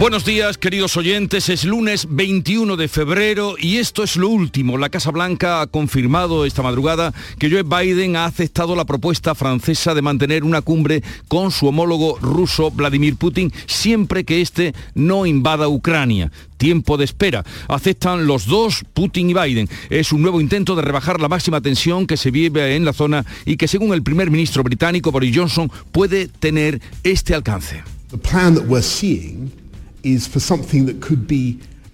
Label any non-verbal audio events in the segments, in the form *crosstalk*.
Buenos días, queridos oyentes. Es lunes 21 de febrero y esto es lo último. La Casa Blanca ha confirmado esta madrugada que Joe Biden ha aceptado la propuesta francesa de mantener una cumbre con su homólogo ruso Vladimir Putin siempre que éste no invada Ucrania tiempo de espera. Aceptan los dos, Putin y Biden. Es un nuevo intento de rebajar la máxima tensión que se vive en la zona y que según el primer ministro británico Boris Johnson puede tener este alcance.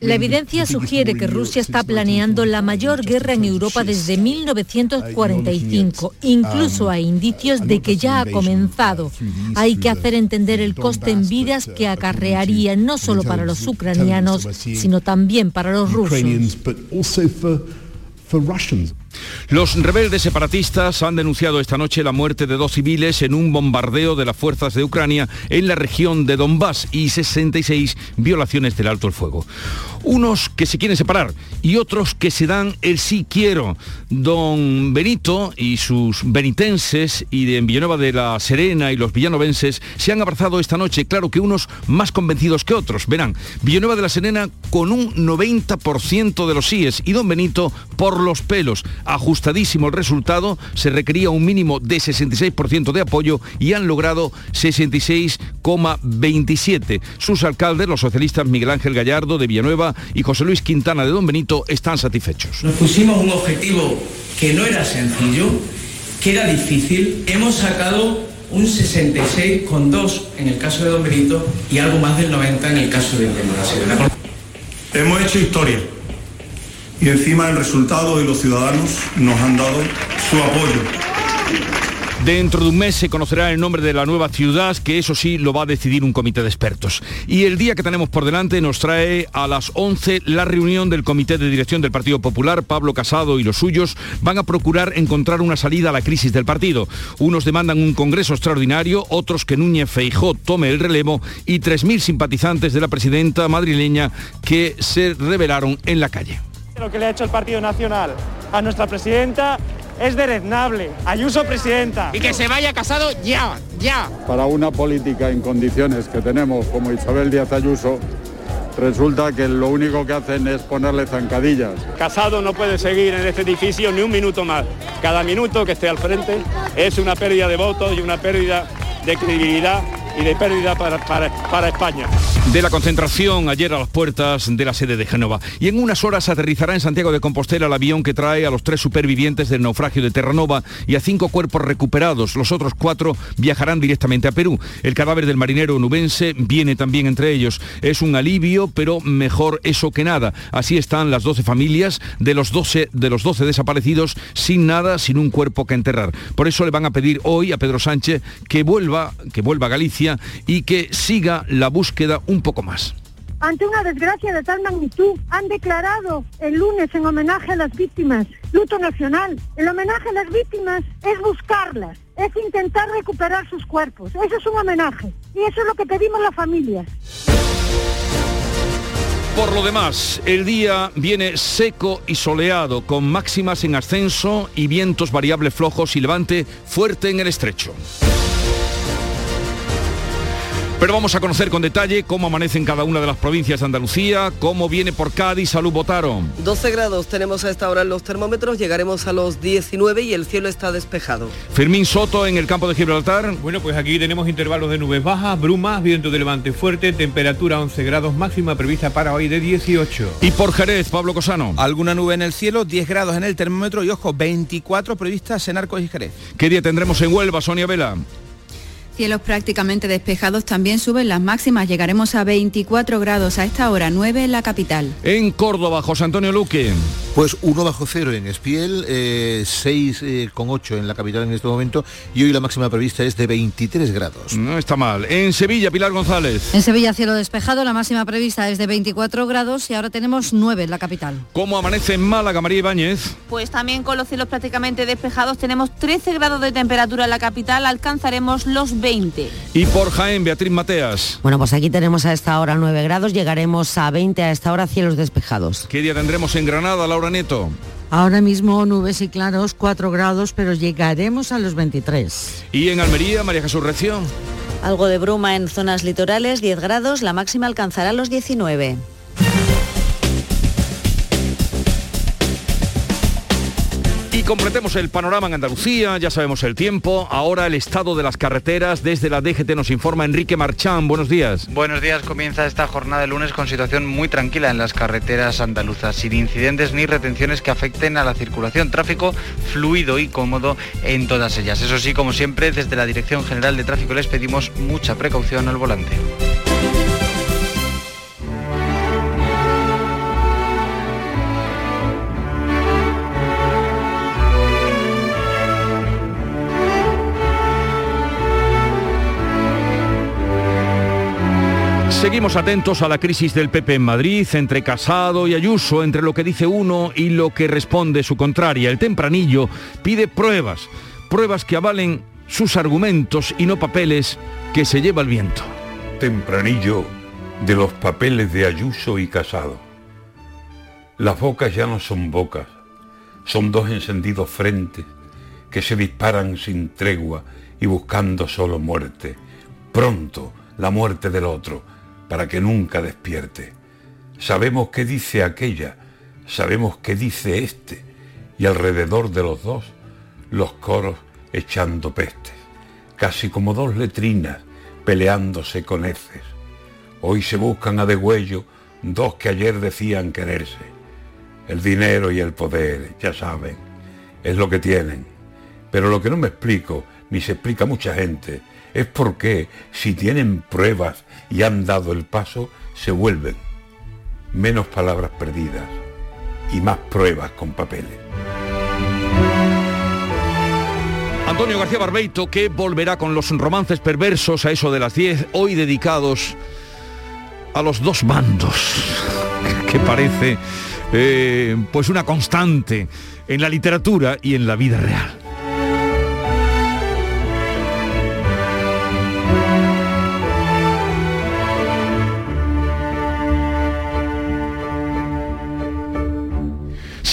La evidencia sugiere que Rusia está planeando la mayor guerra en Europa desde 1945. Incluso hay indicios de que ya ha comenzado. Hay que hacer entender el coste en vidas que acarrearía no solo para los ucranianos, sino también para los rusos. Los rebeldes separatistas han denunciado esta noche la muerte de dos civiles en un bombardeo de las fuerzas de Ucrania en la región de Donbass y 66 violaciones del alto el fuego. Unos que se quieren separar y otros que se dan el sí quiero. Don Benito y sus benitenses y de Villanueva de la Serena y los villanovenses se han abrazado esta noche. Claro que unos más convencidos que otros. Verán, Villanueva de la Serena con un 90% de los síes y Don Benito por los pelos ajustadísimo el resultado, se requería un mínimo de 66% de apoyo y han logrado 66,27. Sus alcaldes, los socialistas Miguel Ángel Gallardo de Villanueva y José Luis Quintana de Don Benito, están satisfechos. Nos pusimos un objetivo que no era sencillo, que era difícil. Hemos sacado un 66,2 en el caso de Don Benito y algo más del 90 en el caso de Serena. Hemos hecho historia y encima el resultado de los ciudadanos nos han dado su apoyo. Dentro de un mes se conocerá el nombre de la nueva ciudad, que eso sí lo va a decidir un comité de expertos. Y el día que tenemos por delante nos trae a las 11 la reunión del comité de dirección del Partido Popular. Pablo Casado y los suyos van a procurar encontrar una salida a la crisis del partido. Unos demandan un congreso extraordinario, otros que Núñez Feijó tome el relevo y 3.000 simpatizantes de la presidenta madrileña que se rebelaron en la calle. Lo que le ha hecho el Partido Nacional a nuestra presidenta es dereznable. Ayuso presidenta. Y que se vaya casado ya, ya. Para una política en condiciones que tenemos como Isabel Díaz Ayuso, resulta que lo único que hacen es ponerle zancadillas. Casado no puede seguir en este edificio ni un minuto más. Cada minuto que esté al frente es una pérdida de votos y una pérdida de credibilidad y de pérdida para, para, España. De la concentración ayer a las puertas de la sede de Génova. Y en unas horas aterrizará en Santiago de Compostela el avión que trae a los tres supervivientes del naufragio de Terranova y a cinco cuerpos recuperados. Los otros cuatro viajarán directamente a Perú. El cadáver del marinero nubense viene también entre ellos. Es un alivio, pero mejor eso que nada. Así están las 12 familias de los 12, de los 12 desaparecidos sin nada, sin un cuerpo que enterrar. Por eso le van a pedir hoy a Pedro Sánchez que vuelva, que vuelva a Galicia y que siga la búsqueda un poco más. Ante una desgracia de tal magnitud, han declarado el lunes en homenaje a las víctimas, luto nacional. El homenaje a las víctimas es buscarlas, es intentar recuperar sus cuerpos. Eso es un homenaje y eso es lo que pedimos las familias. Por lo demás, el día viene seco y soleado, con máximas en ascenso y vientos variables flojos y levante fuerte en el estrecho. Pero vamos a conocer con detalle cómo amanece en cada una de las provincias de Andalucía, cómo viene por Cádiz, salud votaron. 12 grados tenemos a esta hora en los termómetros, llegaremos a los 19 y el cielo está despejado. Fermín Soto en el campo de Gibraltar. Bueno, pues aquí tenemos intervalos de nubes bajas, brumas, viento de levante fuerte, temperatura 11 grados máxima prevista para hoy de 18. Y por Jerez, Pablo Cosano. Alguna nube en el cielo, 10 grados en el termómetro y ojo, 24 previstas en Arcos y Jerez. ¿Qué día tendremos en Huelva, Sonia Vela? Cielos prácticamente despejados también suben las máximas. Llegaremos a 24 grados a esta hora, 9 en la capital. En Córdoba, José Antonio Luque. Pues 1 bajo cero en Espiel, eh, 6 eh, con 8 en la capital en este momento y hoy la máxima prevista es de 23 grados. No está mal. En Sevilla, Pilar González. En Sevilla, cielo despejado, la máxima prevista es de 24 grados y ahora tenemos 9 en la capital. ¿Cómo amanece en Málaga, María Ibáñez? Pues también con los cielos prácticamente despejados tenemos 13 grados de temperatura en la capital, alcanzaremos los 20 20. Y por Jaén, Beatriz Mateas. Bueno, pues aquí tenemos a esta hora 9 grados, llegaremos a 20 a esta hora cielos despejados. ¿Qué día tendremos en Granada, Laura Neto? Ahora mismo nubes y claros 4 grados, pero llegaremos a los 23. ¿Y en Almería, María Jesús Recio? Algo de bruma en zonas litorales, 10 grados, la máxima alcanzará los 19. Y completemos el panorama en Andalucía, ya sabemos el tiempo, ahora el estado de las carreteras, desde la DGT nos informa Enrique Marchán, buenos días. Buenos días, comienza esta jornada de lunes con situación muy tranquila en las carreteras andaluzas, sin incidentes ni retenciones que afecten a la circulación, tráfico fluido y cómodo en todas ellas. Eso sí, como siempre, desde la Dirección General de Tráfico les pedimos mucha precaución al volante. Seguimos atentos a la crisis del PP en Madrid, entre Casado y Ayuso, entre lo que dice uno y lo que responde su contraria. El tempranillo pide pruebas, pruebas que avalen sus argumentos y no papeles que se lleva el viento. Tempranillo de los papeles de Ayuso y Casado. Las bocas ya no son bocas, son dos encendidos frentes que se disparan sin tregua y buscando solo muerte. Pronto la muerte del otro para que nunca despierte. Sabemos qué dice aquella, sabemos qué dice este, y alrededor de los dos, los coros echando pestes, casi como dos letrinas peleándose con heces. Hoy se buscan a degüello dos que ayer decían quererse. El dinero y el poder, ya saben, es lo que tienen. Pero lo que no me explico, ni se explica mucha gente, es por qué, si tienen pruebas y han dado el paso, se vuelven. Menos palabras perdidas y más pruebas con papeles. Antonio García Barbeito, que volverá con los romances perversos a eso de las 10, hoy dedicados a los dos bandos, *laughs* que parece eh, pues una constante en la literatura y en la vida real.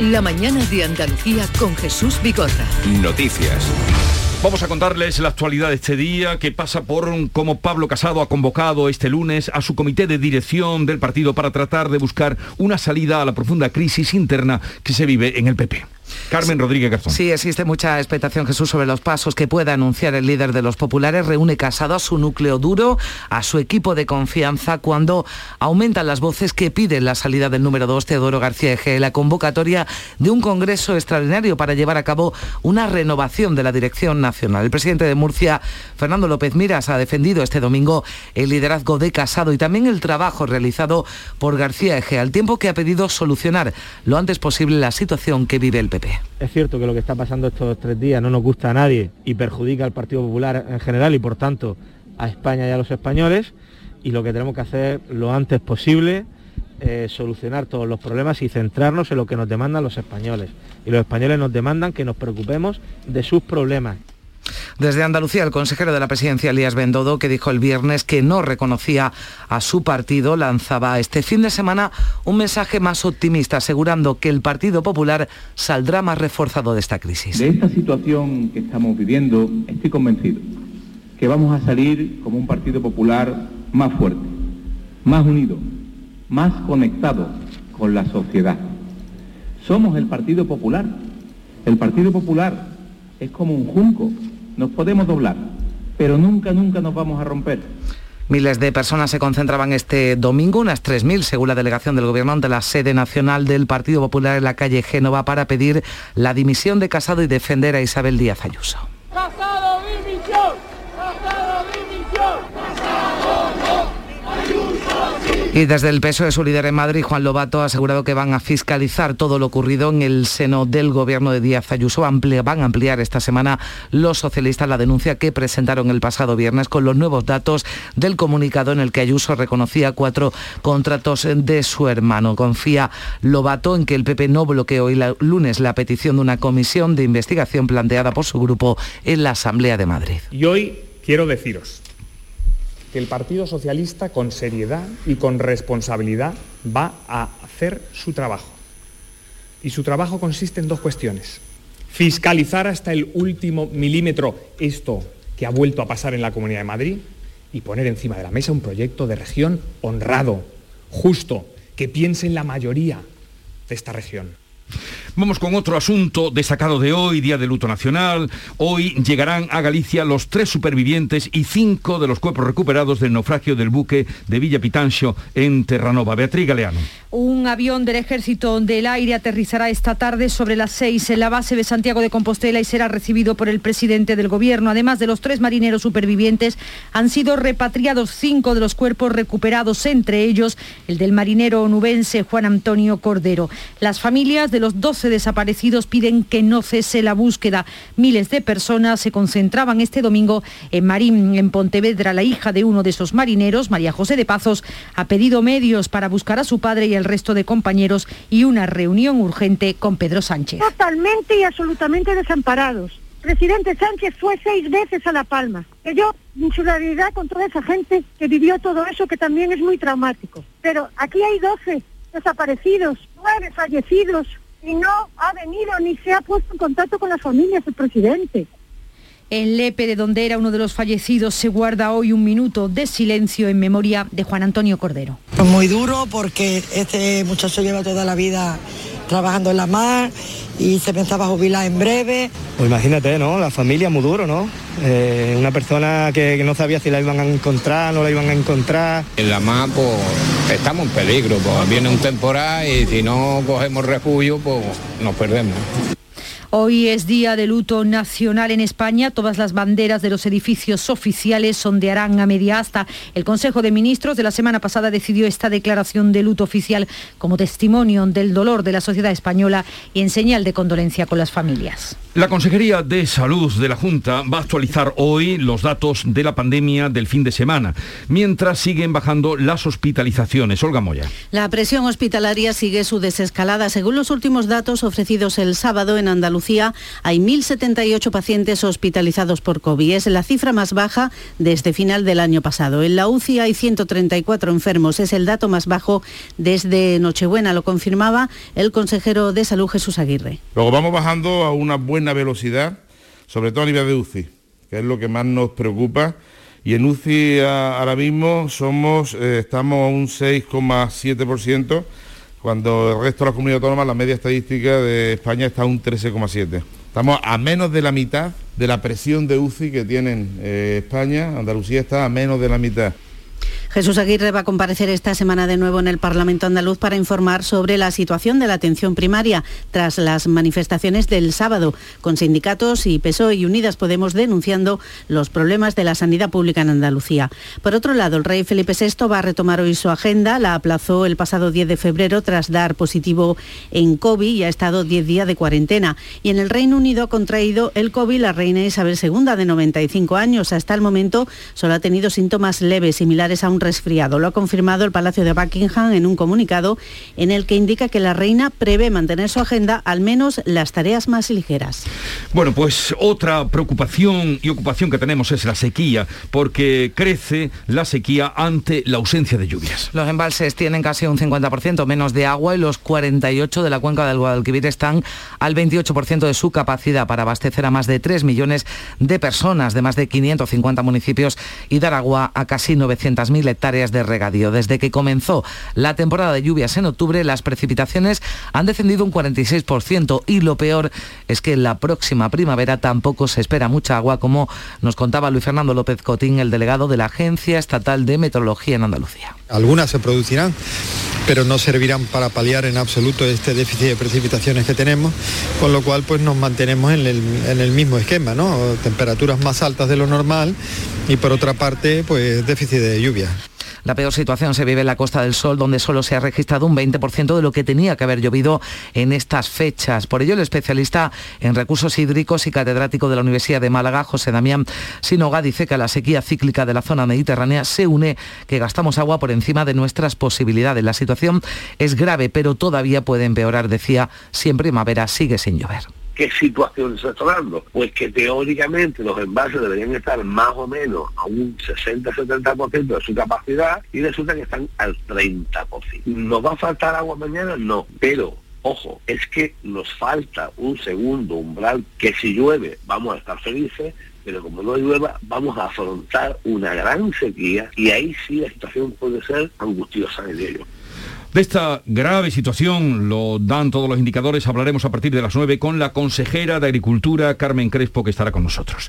La mañana de Andalucía con Jesús Vigorra. Noticias. Vamos a contarles la actualidad de este día que pasa por cómo Pablo Casado ha convocado este lunes a su comité de dirección del partido para tratar de buscar una salida a la profunda crisis interna que se vive en el PP. Carmen Rodríguez Garzón. Sí, existe mucha expectación, Jesús, sobre los pasos que pueda anunciar el líder de los populares. Reúne Casado a su núcleo duro, a su equipo de confianza, cuando aumentan las voces que piden la salida del número 2, Teodoro García Eje, la convocatoria de un congreso extraordinario para llevar a cabo una renovación de la dirección nacional. El presidente de Murcia, Fernando López Miras, ha defendido este domingo el liderazgo de Casado y también el trabajo realizado por García Eje, al tiempo que ha pedido solucionar lo antes posible la situación que vive el Es cierto que lo que está pasando estos tres días no nos gusta a nadie y perjudica al Partido Popular en general y por tanto a España y a los españoles. Y lo que tenemos que hacer lo antes posible es solucionar todos los problemas y centrarnos en lo que nos demandan los españoles. Y los españoles nos demandan que nos preocupemos de sus problemas desde Andalucía, el consejero de la presidencia, Elías Bendodo, que dijo el viernes que no reconocía a su partido, lanzaba este fin de semana un mensaje más optimista, asegurando que el Partido Popular saldrá más reforzado de esta crisis. De esta situación que estamos viviendo, estoy convencido que vamos a salir como un Partido Popular más fuerte, más unido, más conectado con la sociedad. Somos el Partido Popular. El Partido Popular es como un junco nos podemos doblar, pero nunca, nunca nos vamos a romper. Miles de personas se concentraban este domingo, unas 3.000 según la delegación del Gobierno, ante la sede nacional del Partido Popular en la calle Génova para pedir la dimisión de Casado y defender a Isabel Díaz Ayuso. ¡Casado, dimisión! ¡Casado, dimisión! ¡Casado, no! Y desde el peso de su líder en Madrid, Juan Lobato, ha asegurado que van a fiscalizar todo lo ocurrido en el seno del gobierno de Díaz Ayuso. van a ampliar esta semana los socialistas la denuncia que presentaron el pasado viernes con los nuevos datos del comunicado en el que Ayuso reconocía cuatro contratos de su hermano. Confía Lobato en que el PP no bloqueó hoy lunes la petición de una comisión de investigación planteada por su grupo en la Asamblea de Madrid. Y hoy quiero deciros que el Partido Socialista con seriedad y con responsabilidad va a hacer su trabajo. Y su trabajo consiste en dos cuestiones. Fiscalizar hasta el último milímetro esto que ha vuelto a pasar en la Comunidad de Madrid y poner encima de la mesa un proyecto de región honrado, justo, que piense en la mayoría de esta región. Vamos con otro asunto destacado de hoy, Día de Luto Nacional. Hoy llegarán a Galicia los tres supervivientes y cinco de los cuerpos recuperados del naufragio del buque de Villa Pitancio en Terranova. Beatriz Galeano. Un avión del Ejército del Aire aterrizará esta tarde sobre las seis en la base de Santiago de Compostela y será recibido por el presidente del Gobierno. Además de los tres marineros supervivientes, han sido repatriados cinco de los cuerpos recuperados, entre ellos el del marinero onubense Juan Antonio Cordero. Las familias de los 12 desaparecidos piden que no cese la búsqueda. Miles de personas se concentraban este domingo en Marín, en Pontevedra. La hija de uno de esos marineros, María José de Pazos, ha pedido medios para buscar a su padre y el resto de compañeros y una reunión urgente con Pedro Sánchez. Totalmente y absolutamente desamparados. Presidente Sánchez fue seis veces a La Palma. Que yo, en solidaridad con toda esa gente que vivió todo eso, que también es muy traumático. Pero aquí hay 12 desaparecidos, nueve fallecidos, y no ha venido ni se ha puesto en contacto con las familias del presidente. En Lepe, de donde era uno de los fallecidos, se guarda hoy un minuto de silencio en memoria de Juan Antonio Cordero. Pues muy duro porque este muchacho lleva toda la vida trabajando en la mar y se pensaba jubilar en breve. Pues imagínate, ¿no? La familia muy duro, ¿no? Eh, una persona que, no sabía si la iban a encontrar, no la iban a encontrar. En la mar, pues estamos en peligro, pues viene un temporal y si no cogemos refugio, pues nos perdemos. Hoy es día de luto nacional en España. Todas las banderas de los edificios oficiales sondearán a media asta. El Consejo de Ministros de la semana pasada decidió esta declaración de luto oficial como testimonio del dolor de la sociedad española y en señal de condolencia con las familias. La Consejería de Salud de la Junta va a actualizar hoy los datos de la pandemia del fin de semana, mientras siguen bajando las hospitalizaciones. Olga Moya. La presión hospitalaria sigue su desescalada. Según los últimos datos ofrecidos el sábado en Andalucía, hay 1.078 pacientes hospitalizados por COVID. Es la cifra más baja desde final del año pasado. En la UCI hay 134 enfermos. Es el dato más bajo desde Nochebuena. Lo confirmaba el consejero de Salud Jesús Aguirre. Luego vamos bajando a una buena velocidad, sobre todo a nivel de UCI, que es lo que más nos preocupa. Y en UCI ahora mismo somos, eh, estamos a un 6,7%, cuando el resto de las comunidades autónomas, la media estadística de España está a un 13,7%. Estamos a menos de la mitad de la presión de UCI que tienen eh, España, Andalucía está a menos de la mitad. Jesús Aguirre va a comparecer esta semana de nuevo en el Parlamento andaluz para informar sobre la situación de la atención primaria tras las manifestaciones del sábado, con sindicatos y PSOE y Unidas Podemos denunciando los problemas de la sanidad pública en Andalucía. Por otro lado, el rey Felipe VI va a retomar hoy su agenda. La aplazó el pasado 10 de febrero tras dar positivo en COVID y ha estado 10 días de cuarentena. Y en el Reino Unido ha contraído el COVID la reina Isabel II de 95 años. Hasta el momento solo ha tenido síntomas leves, similares a un resfriado. Lo ha confirmado el Palacio de Buckingham en un comunicado en el que indica que la reina prevé mantener su agenda al menos las tareas más ligeras. Bueno, pues otra preocupación y ocupación que tenemos es la sequía, porque crece la sequía ante la ausencia de lluvias. Los embalses tienen casi un 50% menos de agua y los 48 de la cuenca del Guadalquivir están al 28% de su capacidad para abastecer a más de 3 millones de personas de más de 550 municipios y dar agua a casi 900.000 hectáreas de regadío. Desde que comenzó la temporada de lluvias en octubre, las precipitaciones han descendido un 46% y lo peor es que en la próxima primavera tampoco se espera mucha agua, como nos contaba Luis Fernando López Cotín, el delegado de la Agencia Estatal de Meteorología en Andalucía. Algunas se producirán, pero no servirán para paliar en absoluto este déficit de precipitaciones que tenemos, con lo cual pues nos mantenemos en el, mismo esquema, ¿no? Temperaturas más altas de lo normal y por otra parte pues déficit de lluvia. La peor situación se vive en la Costa del Sol, donde solo se ha registrado un 20% de lo que tenía que haber llovido en estas fechas. Por ello, el especialista en recursos hídricos y catedrático de la Universidad de Málaga, José Damián Sinoga, dice que la sequía cíclica de la zona mediterránea se une que gastamos agua por encima de nuestras posibilidades. La situación es grave, pero todavía puede empeorar, decía, si en primavera sigue sin llover. ¿Qué situación se está dando? Pues que teóricamente los envases deberían estar más o menos a un 60-70% de su capacidad y resulta que están al 30%. ¿Nos va a faltar agua mañana? No, pero ojo, es que nos falta un segundo umbral que si llueve vamos a estar felices, pero como no llueva vamos a afrontar una gran sequía y ahí sí la situación puede ser angustiosa en ello. De esta grave situación lo dan todos los indicadores. Hablaremos a partir de las 9 con la consejera de Agricultura, Carmen Crespo, que estará con nosotros.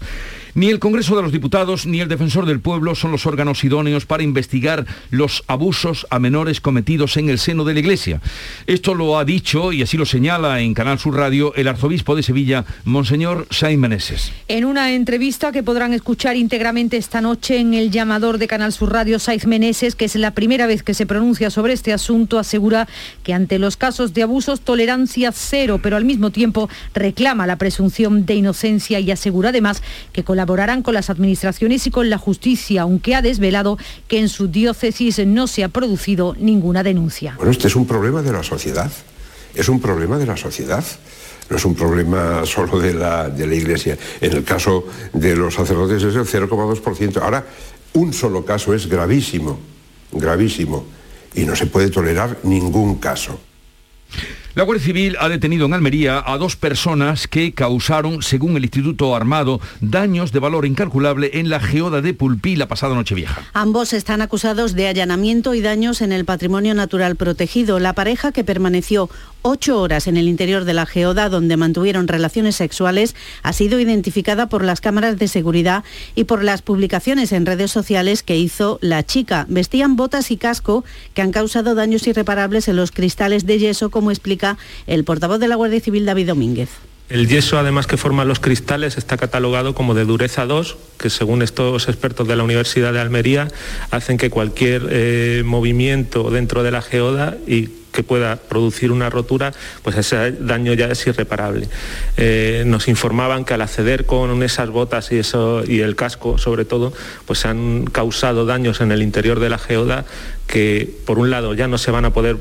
Ni el Congreso de los Diputados ni el Defensor del Pueblo son los órganos idóneos para investigar los abusos a menores cometidos en el seno de la Iglesia. Esto lo ha dicho y así lo señala en Canal Sur Radio el arzobispo de Sevilla, Monseñor Sain Meneses. En una entrevista que podrán escuchar íntegramente esta noche en el llamador de Canal Sur Radio, Saiz Meneses, que es la primera vez que se pronuncia sobre este asunto, asegura que ante los casos de abusos tolerancia cero, pero al mismo tiempo reclama la presunción de inocencia y asegura además que colaborarán con las administraciones y con la justicia, aunque ha desvelado que en su diócesis no se ha producido ninguna denuncia. Bueno, este es un problema de la sociedad, es un problema de la sociedad no es un problema *laughs* solo de la, de la Iglesia. En el caso de los sacerdotes es el 0,2%. Ahora, un solo caso es gravísimo, gravísimo, y no se puede tolerar ningún caso. La Guardia Civil ha detenido en Almería a dos personas que causaron, según el Instituto Armado, daños de valor incalculable en la geoda de Pulpí la pasada noche vieja. Ambos están acusados de allanamiento y daños en el patrimonio natural protegido. La pareja que permaneció ocho horas en el interior de la geoda donde mantuvieron relaciones sexuales ha sido identificada por las cámaras de seguridad y por las publicaciones en redes sociales que hizo la chica. Vestían botas y casco que han causado daños irreparables en los cristales de yeso, como explica el portavoz de la Guardia Civil, David Domínguez. El yeso, además que forma los cristales, está catalogado como de dureza 2, que según estos expertos de la Universidad de Almería, hacen que cualquier eh, movimiento dentro de la geoda y que pueda producir una rotura, pues ese daño ya es irreparable. Eh, nos informaban que al acceder con esas botas y, eso, y el casco, sobre todo, pues han causado daños en el interior de la geoda que por un lado ya no se van a poder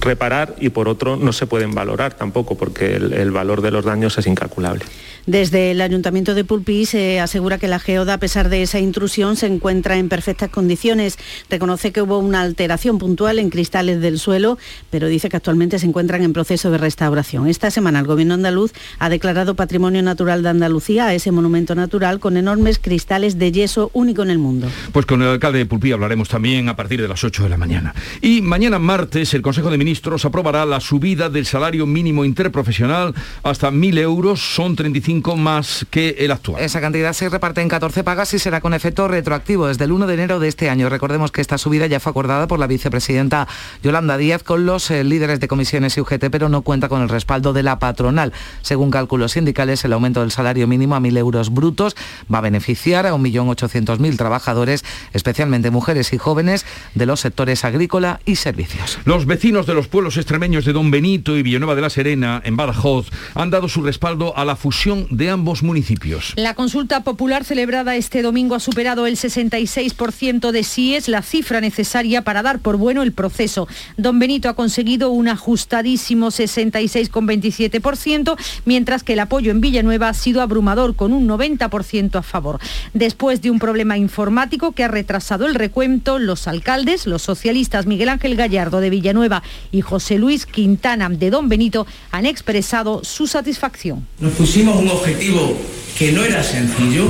reparar y por otro no se pueden valorar tampoco porque el valor de los daños es incalculable. Desde el Ayuntamiento de Pulpí se asegura que la geoda, a pesar de esa intrusión, se encuentra en perfectas condiciones. Reconoce que hubo una alteración puntual en cristales del suelo, pero dice que actualmente se encuentran en proceso de restauración. Esta semana el Gobierno andaluz ha declarado Patrimonio Natural de Andalucía a ese monumento natural con enormes cristales de yeso único en el mundo. Pues con el alcalde de Pulpí hablaremos también a partir de las 8 de la mañana. Y mañana martes el Consejo de Ministros aprobará la subida del salario mínimo interprofesional hasta 1.000 euros, son 35 más que el actual. Esa cantidad se reparte en 14 pagas y será con efecto retroactivo desde el 1 de enero de este año. Recordemos que esta subida ya fue acordada por la vicepresidenta Yolanda Díaz con los eh, líderes de comisiones y UGT, pero no cuenta con el respaldo de la patronal. Según cálculos sindicales, el aumento del salario mínimo a 1.000 euros brutos va a beneficiar a 1.800.000 trabajadores, especialmente mujeres y jóvenes de los sectores agrícola y servicios. Los vecinos de los pueblos extremeños de Don Benito y Villanueva de la Serena, en Badajoz, han dado su respaldo a la fusión de ambos municipios. La consulta popular celebrada este domingo ha superado el 66% de sí es la cifra necesaria para dar por bueno el proceso. Don Benito ha conseguido un ajustadísimo 66,27%, mientras que el apoyo en Villanueva ha sido abrumador con un 90% a favor. Después de un problema informático que ha retrasado el recuento, los alcaldes, los socialistas Miguel Ángel Gallardo de Villanueva y José Luis Quintana de Don Benito han expresado su satisfacción. Nos pusimos objetivo que no era sencillo,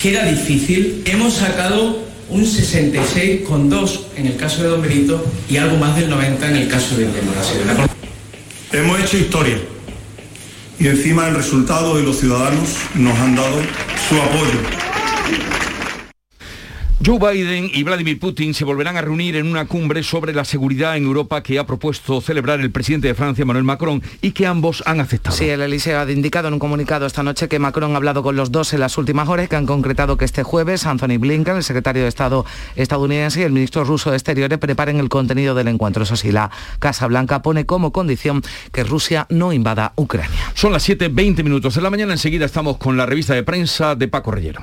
que era difícil. Hemos sacado un 66,2 en el caso de Don Benito y algo más del 90 en el caso de Democracia. Hemos hecho historia y encima el resultado de los ciudadanos nos han dado su apoyo. Joe Biden y Vladimir Putin se volverán a reunir en una cumbre sobre la seguridad en Europa que ha propuesto celebrar el presidente de Francia, Manuel Macron, y que ambos han aceptado. Sí, el Eliseo ha indicado en un comunicado esta noche que Macron ha hablado con los dos en las últimas horas, que han concretado que este jueves Anthony Blinken, el secretario de Estado estadounidense, y el ministro ruso de Exteriores preparen el contenido del encuentro. Eso sí, la Casa Blanca pone como condición que Rusia no invada Ucrania. Son las 7.20 minutos de la mañana. Enseguida estamos con la revista de prensa de Paco Rellero.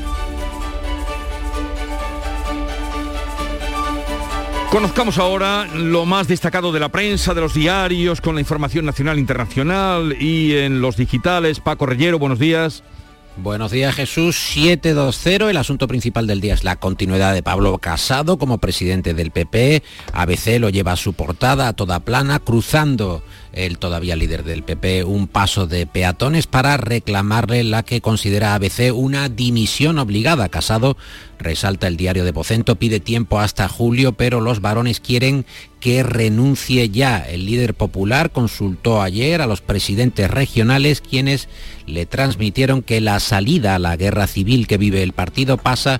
Conozcamos ahora lo más destacado de la prensa, de los diarios, con la información nacional e internacional y en los digitales. Paco Rellero, buenos días. Buenos días Jesús, 720. El asunto principal del día es la continuidad de Pablo Casado como presidente del PP. ABC lo lleva a su portada a toda plana, cruzando el todavía líder del PP un paso de peatones para reclamarle la que considera ABC una dimisión obligada. Casado resalta el diario de Pocento, pide tiempo hasta julio, pero los varones quieren que renuncie ya. El líder popular consultó ayer a los presidentes regionales quienes le transmitieron que la salida a la guerra civil que vive el partido pasa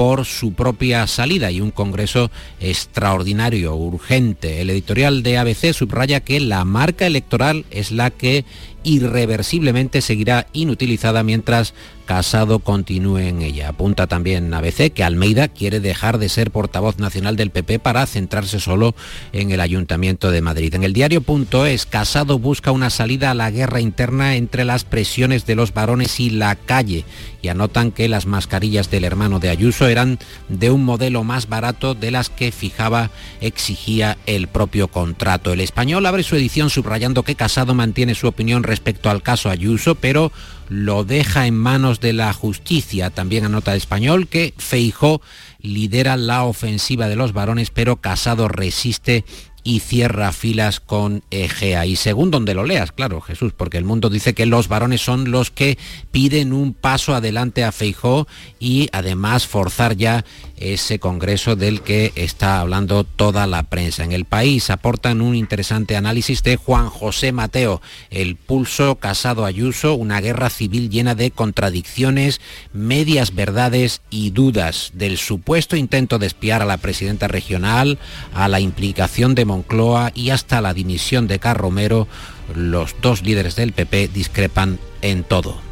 por su propia salida y un Congreso extraordinario, urgente. El editorial de ABC subraya que la marca electoral es la que irreversiblemente seguirá inutilizada mientras Casado continúe en ella. Apunta también ABC que Almeida quiere dejar de ser portavoz nacional del PP para centrarse solo en el Ayuntamiento de Madrid. En el diario.es, Casado busca una salida a la guerra interna entre las presiones de los varones y la calle y anotan que las mascarillas del hermano de Ayuso eran de un modelo más barato de las que fijaba, exigía el propio contrato. El español abre su edición subrayando que Casado mantiene su opinión respecto al caso Ayuso, pero lo deja en manos de la justicia. También anota el español que Feijó lidera la ofensiva de los varones, pero Casado resiste y cierra filas con Egea. Y según donde lo leas, claro, Jesús, porque el mundo dice que los varones son los que piden un paso adelante a Feijó y además forzar ya ese congreso del que está hablando toda la prensa. En el país aportan un interesante análisis de Juan José Mateo, el pulso casado Ayuso, una guerra civil llena de contradicciones, medias verdades y dudas del supuesto intento de espiar a la presidenta regional, a la implicación de Moncloa y hasta la dimisión de Carromero, los dos líderes del PP discrepan en todo.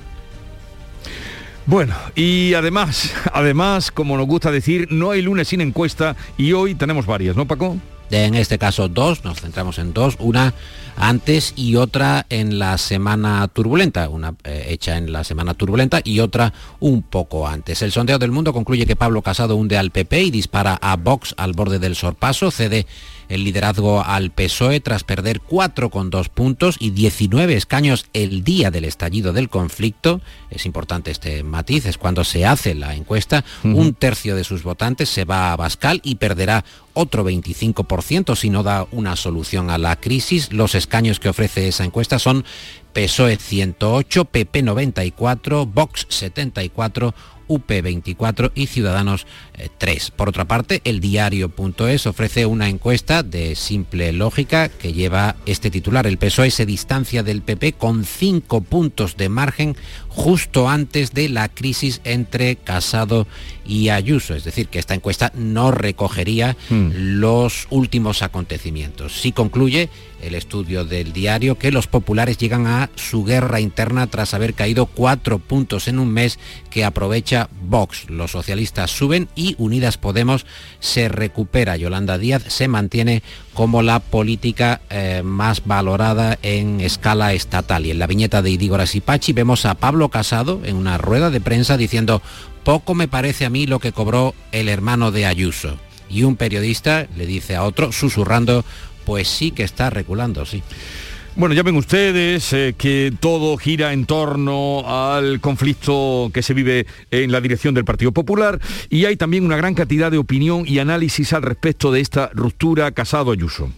Bueno, y además, además, como nos gusta decir, no hay lunes sin encuesta y hoy tenemos varias, ¿no, Paco? En este caso dos, nos centramos en dos, una antes y otra en la semana turbulenta, una eh, hecha en la semana turbulenta y otra un poco antes. El sondeo del mundo concluye que Pablo Casado hunde al PP y dispara a Vox al borde del sorpaso, cede el liderazgo al PSOE tras perder 4,2 puntos y 19 escaños el día del estallido del conflicto. Es importante este matiz, es cuando se hace la encuesta, un tercio de sus votantes se va a Bascal y perderá otro 25% si no da una solución a la crisis. Los escaños que ofrece esa encuesta son PSOE 108, PP 94, Vox 74, UP24 y Ciudadanos 3. Por otra parte, el diario.es ofrece una encuesta de simple lógica que lleva este titular. El PSOE se distancia del PP con 5 puntos de margen justo antes de la crisis entre Casado y Ayuso. Es decir, que esta encuesta no recogería los últimos acontecimientos. Sí concluye el estudio del diario que los populares llegan a su guerra interna tras haber caído cuatro puntos en un mes que aprovecha Vox. Los socialistas suben y Unidas Podemos se recupera. Yolanda Díaz se mantiene como la política eh, más valorada en escala estatal. Y en la viñeta de Idígoras y Pachi vemos a Pablo Casado en una rueda de prensa diciendo poco me parece a mí lo que cobró el hermano de Ayuso. Y un periodista le dice a otro, susurrando, pues sí que está reculando, sí. Bueno, ya ven ustedes eh, que todo gira en torno al conflicto que se vive en la dirección del Partido Popular y hay también una gran cantidad de opinión y análisis al respecto de esta ruptura Casado-Ayuso.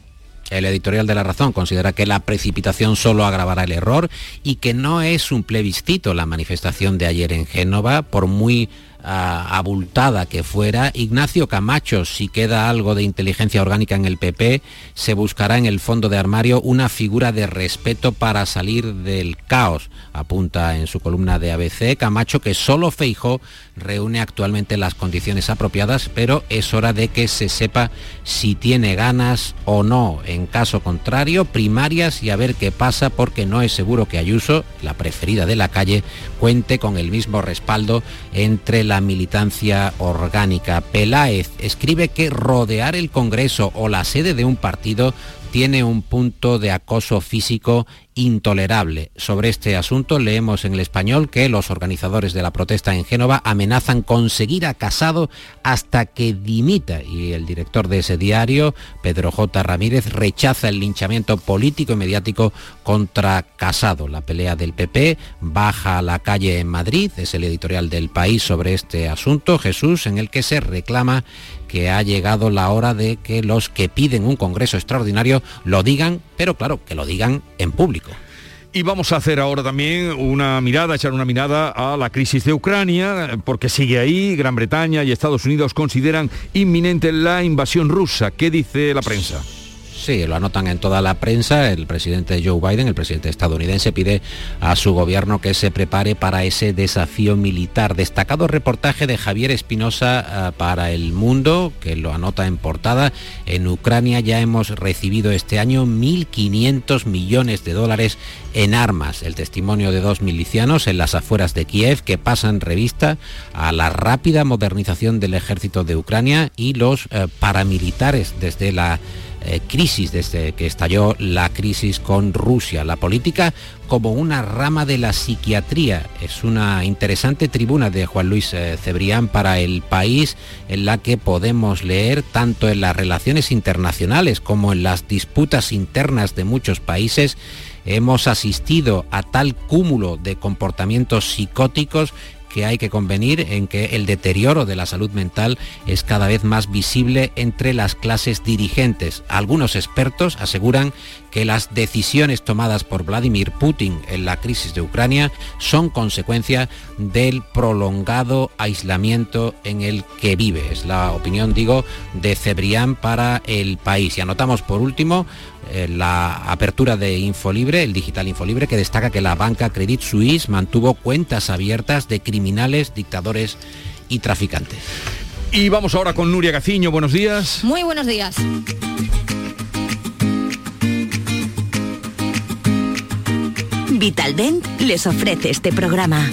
El editorial de La Razón considera que la precipitación solo agravará el error y que no es un plebiscito la manifestación de ayer en Génova, por muy abultada que fuera, Ignacio Camacho, si queda algo de inteligencia orgánica en el PP, se buscará en el fondo de armario una figura de respeto para salir del caos, apunta en su columna de ABC Camacho que solo Feijó reúne actualmente las condiciones apropiadas, pero es hora de que se sepa si tiene ganas o no. En caso contrario, primarias y a ver qué pasa porque no es seguro que Ayuso, la preferida de la calle, cuente con el mismo respaldo entre militancia orgánica. Peláez escribe que rodear el Congreso o la sede de un partido tiene un punto de acoso físico intolerable. Sobre este asunto leemos en el español que los organizadores de la protesta en Génova amenazan con seguir a Casado hasta que dimita y el director de ese diario, Pedro J. Ramírez, rechaza el linchamiento político y mediático contra Casado. La pelea del PP baja a la calle en Madrid, es el editorial del país sobre este asunto, Jesús, en el que se reclama que ha llegado la hora de que los que piden un Congreso extraordinario lo digan, pero claro, que lo digan en público. Y vamos a hacer ahora también una mirada, echar una mirada a la crisis de Ucrania, porque sigue ahí, Gran Bretaña y Estados Unidos consideran inminente la invasión rusa. ¿Qué dice la prensa? Sí, lo anotan en toda la prensa. El presidente Joe Biden, el presidente estadounidense, pide a su gobierno que se prepare para ese desafío militar. Destacado reportaje de Javier Espinosa eh, para El Mundo, que lo anota en portada. En Ucrania ya hemos recibido este año 1.500 millones de dólares en armas. El testimonio de dos milicianos en las afueras de Kiev que pasan revista a la rápida modernización del ejército de Ucrania y los eh, paramilitares desde la eh, crisis desde que estalló la crisis con Rusia. La política como una rama de la psiquiatría. Es una interesante tribuna de Juan Luis eh, Cebrián para el país en la que podemos leer tanto en las relaciones internacionales como en las disputas internas de muchos países hemos asistido a tal cúmulo de comportamientos psicóticos que hay que convenir en que el deterioro de la salud mental es cada vez más visible entre las clases dirigentes. Algunos expertos aseguran que las decisiones tomadas por Vladimir Putin en la crisis de Ucrania son consecuencia del prolongado aislamiento en el que vive. Es la opinión, digo, de Cebrián para el país. Y anotamos por último la apertura de Infolibre, el digital Infolibre, que destaca que la banca Credit Suisse mantuvo cuentas abiertas de criminales, dictadores y traficantes. Y vamos ahora con Nuria Gaciño. Buenos días. Muy buenos días. Vitaldent les ofrece este programa.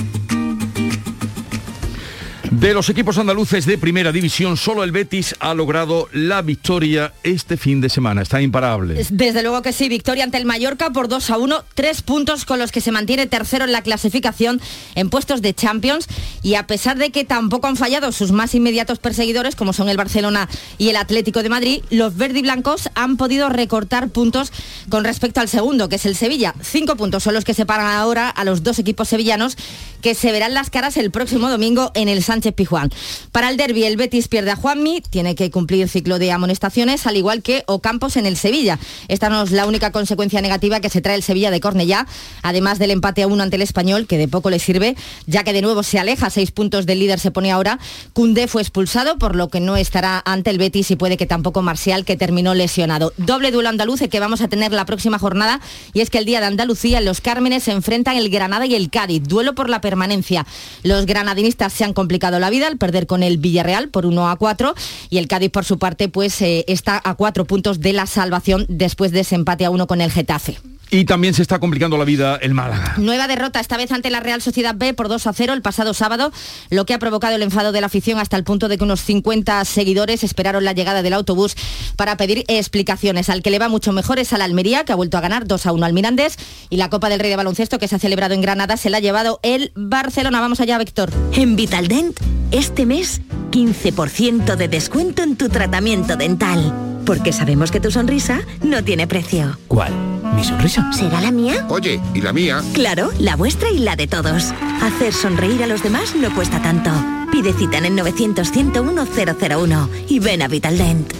De los equipos andaluces de primera división, solo el Betis ha logrado la victoria este fin de semana. Está imparable. Desde luego que sí, victoria ante el Mallorca por 2 a 1, tres puntos con los que se mantiene tercero en la clasificación en puestos de Champions. Y a pesar de que tampoco han fallado sus más inmediatos perseguidores, como son el Barcelona y el Atlético de Madrid, los verdiblancos han podido recortar puntos con respecto al segundo, que es el Sevilla. Cinco puntos son los que separan ahora a los dos equipos sevillanos que se verán las caras el próximo domingo en el Sánchez Pijuán. Para el derby, el Betis pierde a Juanmi, tiene que cumplir ciclo de amonestaciones, al igual que Ocampos en el Sevilla. Esta no es la única consecuencia negativa que se trae el Sevilla de Cornellá, además del empate a uno ante el Español, que de poco le sirve, ya que de nuevo se aleja, seis puntos del líder se pone ahora. Cundé fue expulsado, por lo que no estará ante el Betis y puede que tampoco Marcial, que terminó lesionado. Doble duelo andaluz que vamos a tener la próxima jornada, y es que el día de Andalucía, los Cármenes se enfrentan el Granada y el Cádiz, duelo por la permanencia. Los granadinistas se han complicado la vida al perder con el Villarreal por 1 a 4 y el Cádiz por su parte pues eh, está a cuatro puntos de la salvación después de ese empate a uno con el Getafe. Y también se está complicando la vida el Málaga. Nueva derrota, esta vez ante la Real Sociedad B por 2 a 0 el pasado sábado, lo que ha provocado el enfado de la afición hasta el punto de que unos 50 seguidores esperaron la llegada del autobús para pedir explicaciones. Al que le va mucho mejor es al Almería, que ha vuelto a ganar 2 a 1 al Mirandés, y la Copa del Rey de Baloncesto, que se ha celebrado en Granada, se la ha llevado el Barcelona. Vamos allá, Víctor. En Vitaldent, este mes, 15% de descuento en tu tratamiento dental. Porque sabemos que tu sonrisa no tiene precio. ¿Cuál? ¿Mi sonrisa? ¿Será la mía? Oye, ¿y la mía? Claro, la vuestra y la de todos. Hacer sonreír a los demás no cuesta tanto. Pide cita en el 900 101 001 y ven a Vitaldent.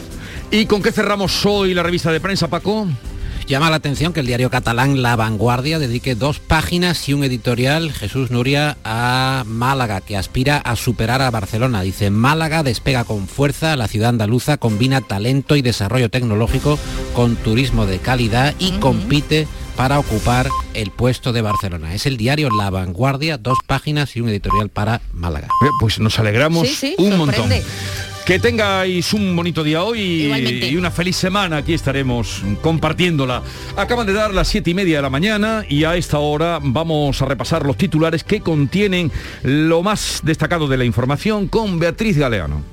¿Y con qué cerramos hoy la revista de prensa, Paco? Llama la atención que el diario catalán La Vanguardia dedique dos páginas y un editorial, Jesús Nuria, a Málaga, que aspira a superar a Barcelona. Dice, Málaga despega con fuerza, la ciudad andaluza combina talento y desarrollo tecnológico con turismo de calidad y compite para ocupar el puesto de Barcelona. Es el diario La Vanguardia, dos páginas y un editorial para Málaga. Pues nos alegramos Sí, sí, un sorprende. montón. Que tengáis un bonito día hoy Igualmente. y una feliz semana. Aquí estaremos compartiéndola. Acaban de dar las siete y media de la mañana y a esta hora vamos a repasar los titulares que contienen lo más destacado de la información con Beatriz Galeano.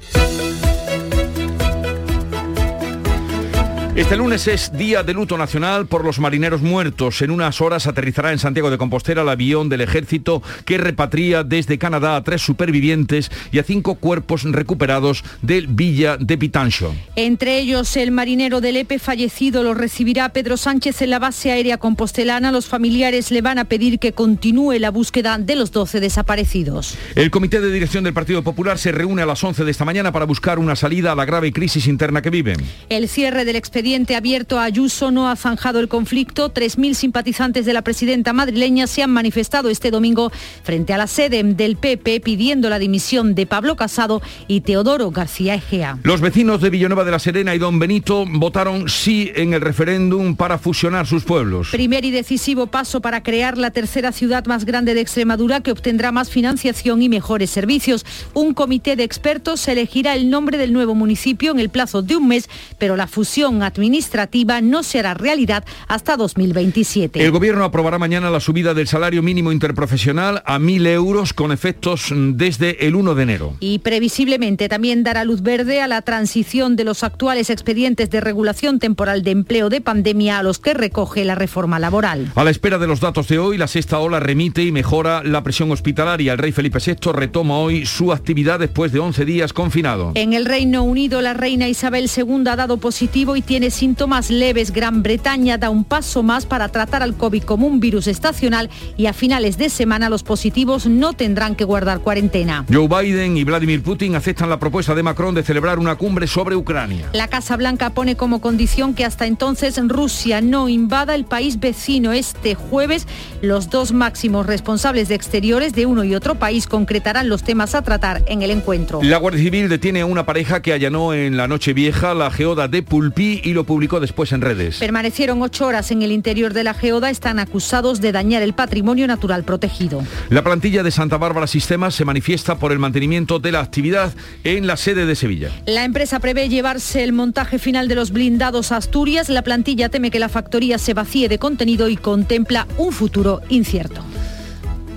Este lunes es día de luto nacional por los marineros muertos. En unas horas aterrizará en Santiago de Compostela el avión del ejército que repatria desde Canadá a tres supervivientes y a cinco cuerpos recuperados del Villa de Pitancho. Entre ellos, el marinero del EPE fallecido lo recibirá Pedro Sánchez en la base aérea compostelana. Los familiares le van a pedir que continúe la búsqueda de los 12 desaparecidos. El comité de dirección del Partido Popular se reúne a las 11 de esta mañana para buscar una salida a la grave crisis interna que viven. El cierre del expediente abierto a Ayuso no ha zanjado el conflicto. 3.000 simpatizantes de la presidenta madrileña se han manifestado este domingo frente a la sede del PP pidiendo la dimisión de Pablo Casado y Teodoro García Egea. Los vecinos de Villanueva de la Serena y Don Benito votaron sí en el referéndum para fusionar sus pueblos. Primer y decisivo paso para crear la tercera ciudad más grande de Extremadura que obtendrá más financiación y mejores servicios. Un comité de expertos elegirá el nombre del nuevo municipio en el plazo de un mes, pero la fusión administrativa no se hará realidad hasta 2027. El gobierno aprobará mañana la subida del salario mínimo interprofesional a 1.000 euros con efectos desde el 1 de enero. Y previsiblemente también dará luz verde a la transición de los actuales expedientes de regulación temporal de empleo de pandemia a los que recoge la reforma laboral. A la espera de los datos de hoy, la sexta ola remite y mejora la presión hospitalaria. El rey Felipe VI retoma hoy su actividad después de 11 días confinado. En el Reino Unido, la reina Isabel II ha dado positivo y tiene síntomas leves. Gran Bretaña da un paso más para tratar al COVID como un virus estacional y a finales de semana los positivos no tendrán que guardar cuarentena. Joe Biden y Vladimir Putin aceptan la propuesta de Macron de celebrar una cumbre sobre Ucrania. La Casa Blanca pone como condición que hasta entonces Rusia no invada el país vecino. Este jueves los dos máximos responsables de exteriores de uno y otro país concretarán los temas a tratar en el encuentro. La Guardia Civil detiene a una pareja que allanó en la noche vieja la geoda de Pulpí y lo publicó después en redes. Permanecieron ocho horas en el interior de la geoda, están acusados de dañar el patrimonio natural protegido. La plantilla de Santa Bárbara Sistemas se manifiesta por el mantenimiento de la actividad en la sede de Sevilla. La empresa prevé llevarse el montaje final de los blindados a Asturias. La plantilla teme que la factoría se vacíe de contenido y contempla un futuro incierto.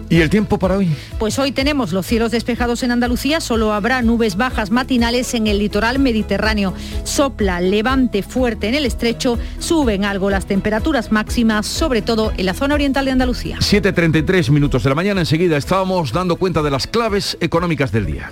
¿Y el tiempo para hoy? Pues hoy tenemos los cielos despejados en Andalucía, solo habrá nubes bajas matinales en el litoral mediterráneo. Sopla levante fuerte en el estrecho, suben algo las temperaturas máximas, sobre todo en la zona oriental de Andalucía. 7.33 minutos de la mañana, enseguida estábamos dando cuenta de las claves económicas del día.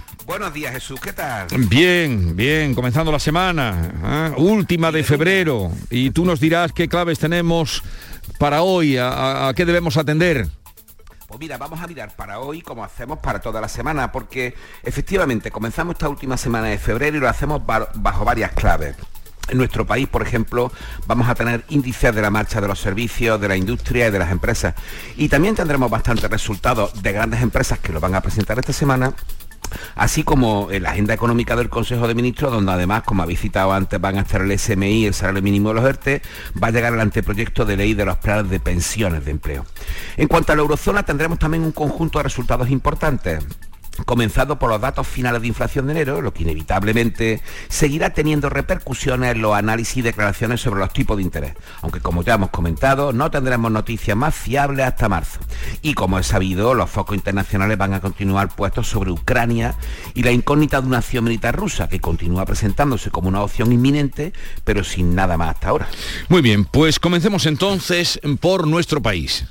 Buenos días Jesús, ¿qué tal? Bien, bien, comenzando la semana, ¿eh? última de febrero, y tú nos dirás qué claves tenemos para hoy, a, a- qué debemos atender. Pues mira, vamos a mirar para hoy como hacemos para toda la semana, porque efectivamente comenzamos esta última semana de febrero y lo hacemos ba- bajo varias claves. En nuestro país, por ejemplo, vamos a tener índices de la marcha de los servicios, de la industria y de las empresas. Y también tendremos bastantes resultados de grandes empresas que lo van a presentar esta semana así como en la agenda económica del Consejo de Ministros, donde además, como habéis citado antes, van a estar el SMI, el salario mínimo de los ERTE, va a llegar el anteproyecto de ley de los planes de pensiones de empleo. En cuanto a la eurozona, tendremos también un conjunto de resultados importantes. Comenzando por los datos finales de inflación de enero, lo que inevitablemente seguirá teniendo repercusiones en los análisis y declaraciones sobre los tipos de interés, aunque como ya hemos comentado, no tendremos noticias más fiables hasta marzo. Y como es sabido, los focos internacionales van a continuar puestos sobre Ucrania y la incógnita de una acción militar rusa, que continúa presentándose como una opción inminente, pero sin nada más hasta ahora. Muy bien, pues comencemos entonces por nuestro país.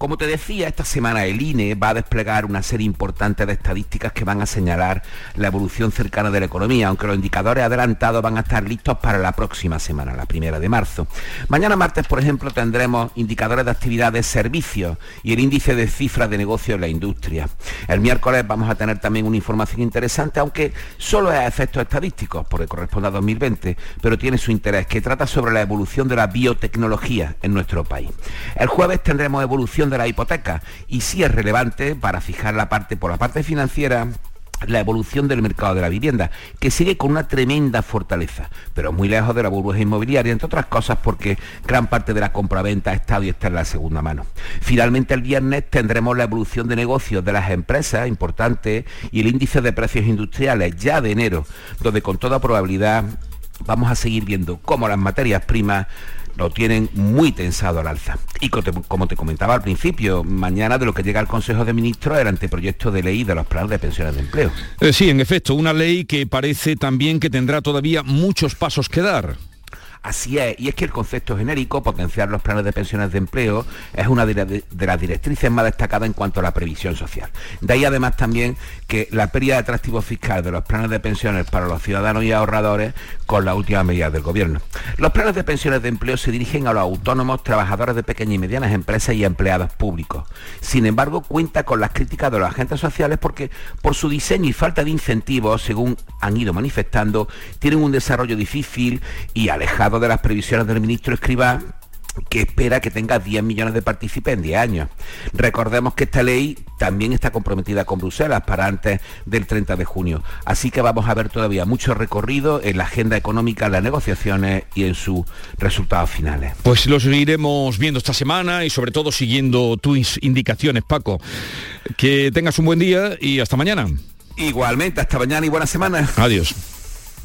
Como te decía, esta semana el INE va a desplegar una serie importante de estadísticas que van a señalar la evolución cercana de la economía, aunque los indicadores adelantados van a estar listos para la próxima semana, la primera de marzo. Mañana martes, por ejemplo, tendremos indicadores de actividad de servicios y el índice de cifras de negocio en la industria. El miércoles vamos a tener también una información interesante, aunque solo es a efectos estadísticos, porque corresponde a 2020, pero tiene su interés, que trata sobre la evolución de la biotecnología en nuestro país. El jueves tendremos evolución de la hipoteca y sí es relevante para fijar la parte por la parte financiera la evolución del mercado de la vivienda, que sigue con una tremenda fortaleza, pero muy lejos de la burbuja inmobiliaria, entre otras cosas porque gran parte de la compraventa ha estado y está en la segunda mano. Finalmente el viernes tendremos la evolución de negocios de las empresas importantes y el índice de precios industriales ya de enero, donde con toda probabilidad vamos a seguir viendo cómo las materias primas lo tienen muy tensado al alza. Y como te comentaba al principio, mañana de lo que llega al Consejo de Ministros el anteproyecto de ley de los planes de pensiones de empleo. Eh, sí, en efecto, una ley que parece también que tendrá todavía muchos pasos que dar. Así es, y es que el concepto genérico, potenciar los planes de pensiones de empleo, es una de, las directrices más destacadas en cuanto a la previsión social. De ahí además también que la pérdida de atractivo fiscal de los planes de pensiones para los ciudadanos y ahorradores con la última medida del gobierno. Los planes de pensiones de empleo se dirigen a los autónomos, trabajadores de pequeñas y medianas empresas y empleados públicos. Sin embargo, cuenta con las críticas de los agentes sociales porque por su diseño y falta de incentivos, según han ido manifestando, tienen un desarrollo difícil y alejado de las previsiones del ministro Escribá que espera que tenga 10 millones de partícipes en 10 años. Recordemos que esta ley también está comprometida con Bruselas para antes del 30 de junio. Así que vamos a ver todavía mucho recorrido en la agenda económica, en las negociaciones y en sus resultados finales. Pues los iremos viendo esta semana y sobre todo siguiendo tus indicaciones, Paco. Que tengas un buen día y hasta mañana. Igualmente, hasta mañana y buena semana. Adiós.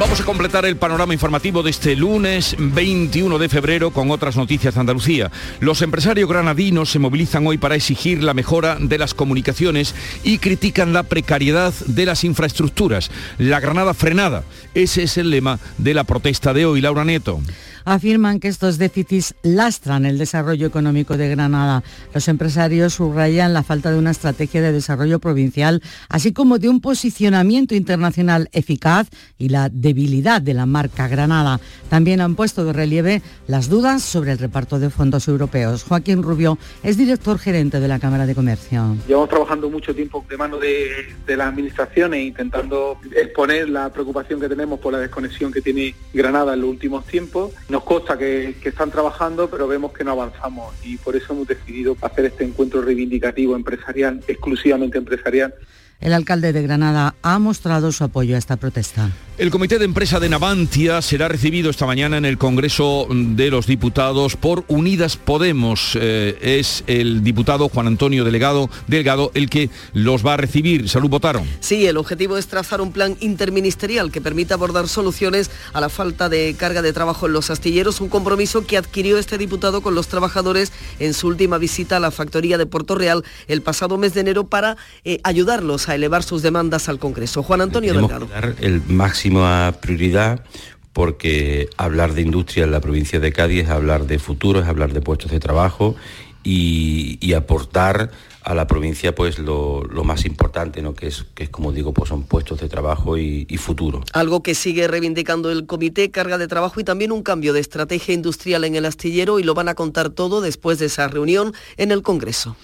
Vamos a completar el panorama informativo de este lunes 21 de febrero con otras noticias de Andalucía. Los empresarios granadinos se movilizan hoy para exigir la mejora de las comunicaciones y critican la precariedad de las infraestructuras. La Granada frenada. Ese es el lema de la protesta de hoy. Laura Nieto afirman que estos déficits lastran el desarrollo económico de Granada. Los empresarios subrayan la falta de una estrategia de desarrollo provincial, así como de un posicionamiento internacional eficaz y la debilidad de la marca Granada. También han puesto de relieve las dudas sobre el reparto de fondos europeos. Joaquín Rubio es director gerente de la Cámara de Comercio. Llevamos trabajando mucho tiempo de mano de, de las administraciones intentando exponer la preocupación que tenemos por la desconexión que tiene Granada en los últimos tiempos nos consta que, están trabajando, pero vemos que no avanzamos y por eso hemos decidido hacer este encuentro reivindicativo empresarial, exclusivamente empresarial, el alcalde de Granada ha mostrado su apoyo a esta protesta. El comité de empresa de Navantia será recibido esta mañana en el Congreso de los Diputados por Unidas Podemos. Eh, es el diputado Juan Antonio Delegado, Delgado el que los va a recibir. Salud, votaron. Sí, el objetivo es trazar un plan interministerial que permita abordar soluciones a la falta de carga de trabajo en los astilleros, un compromiso que adquirió este diputado con los trabajadores en su última visita a la factoría de Puerto Real el pasado mes de enero para eh, ayudarlos a elevar sus demandas al Congreso. Juan Antonio Delgado. dar el máxima prioridad porque hablar de industria en la provincia de Cádiz es hablar de futuro, es hablar de puestos de trabajo y, aportar a la provincia pues lo, más importante, ¿no? que, es, que es como digo, pues son puestos de trabajo y, y, futuro. Algo que sigue reivindicando el comité, carga de trabajo y también un cambio de estrategia industrial en el astillero y lo van a contar todo después de esa reunión en el Congreso.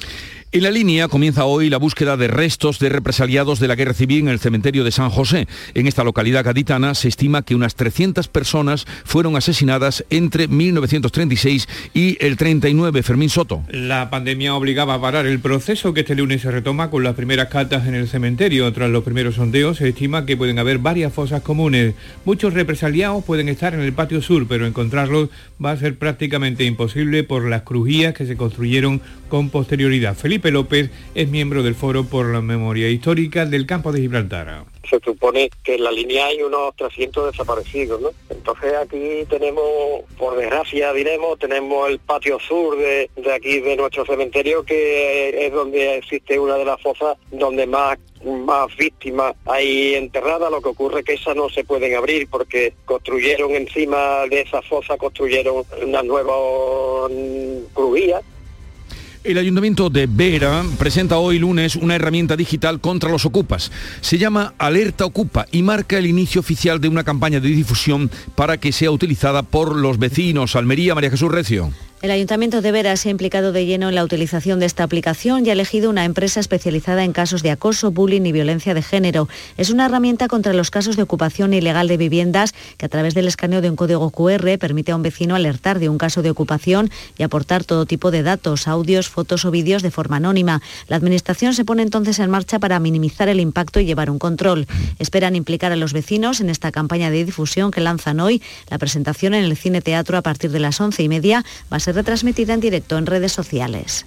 En la línea comienza hoy la búsqueda de restos de represaliados de la guerra civil en el cementerio de San José. En esta localidad gaditana se estima que unas 300 personas fueron asesinadas entre 1936 y el 39. Fermín Soto. La pandemia obligaba a parar el proceso que este lunes se retoma con las primeras catas en el cementerio. Tras los primeros sondeos se estima que pueden haber varias fosas comunes. Muchos represaliados pueden estar en el patio sur, pero encontrarlos va a ser prácticamente imposible por las crujías que se construyeron con posterioridad. Felipe López es miembro del Foro por la Memoria Histórica del Campo de Gibraltar se supone que en la línea hay unos 300 desaparecidos, ¿no? Entonces aquí tenemos, por desgracia diremos, tenemos el patio sur de, aquí de nuestro cementerio que es donde existe una de las fosas donde más más víctimas hay enterradas, lo que ocurre es que esas no se pueden abrir porque construyeron encima de esa fosa, construyeron una nueva crujía el Ayuntamiento de Vera presenta hoy lunes una herramienta digital contra los ocupas. Se llama Alerta Ocupa y marca el inicio oficial de una campaña de difusión para que sea utilizada por los vecinos. Almería, María Jesús Recio. El Ayuntamiento de Vera se ha implicado de lleno en la utilización de esta aplicación y ha elegido una empresa especializada en casos de acoso, bullying y violencia de género. Es una herramienta contra los casos de ocupación ilegal de viviendas que a través del escaneo de un código QR permite a un vecino alertar de un caso de ocupación y aportar todo tipo de datos, audios, fotos o vídeos de forma anónima. La Administración se pone entonces en marcha para minimizar el impacto y llevar un control. Esperan implicar a los vecinos en esta campaña de difusión que lanzan hoy. La presentación en el Cine Teatro a partir de las once y media va a ser retransmitida en directo en redes sociales.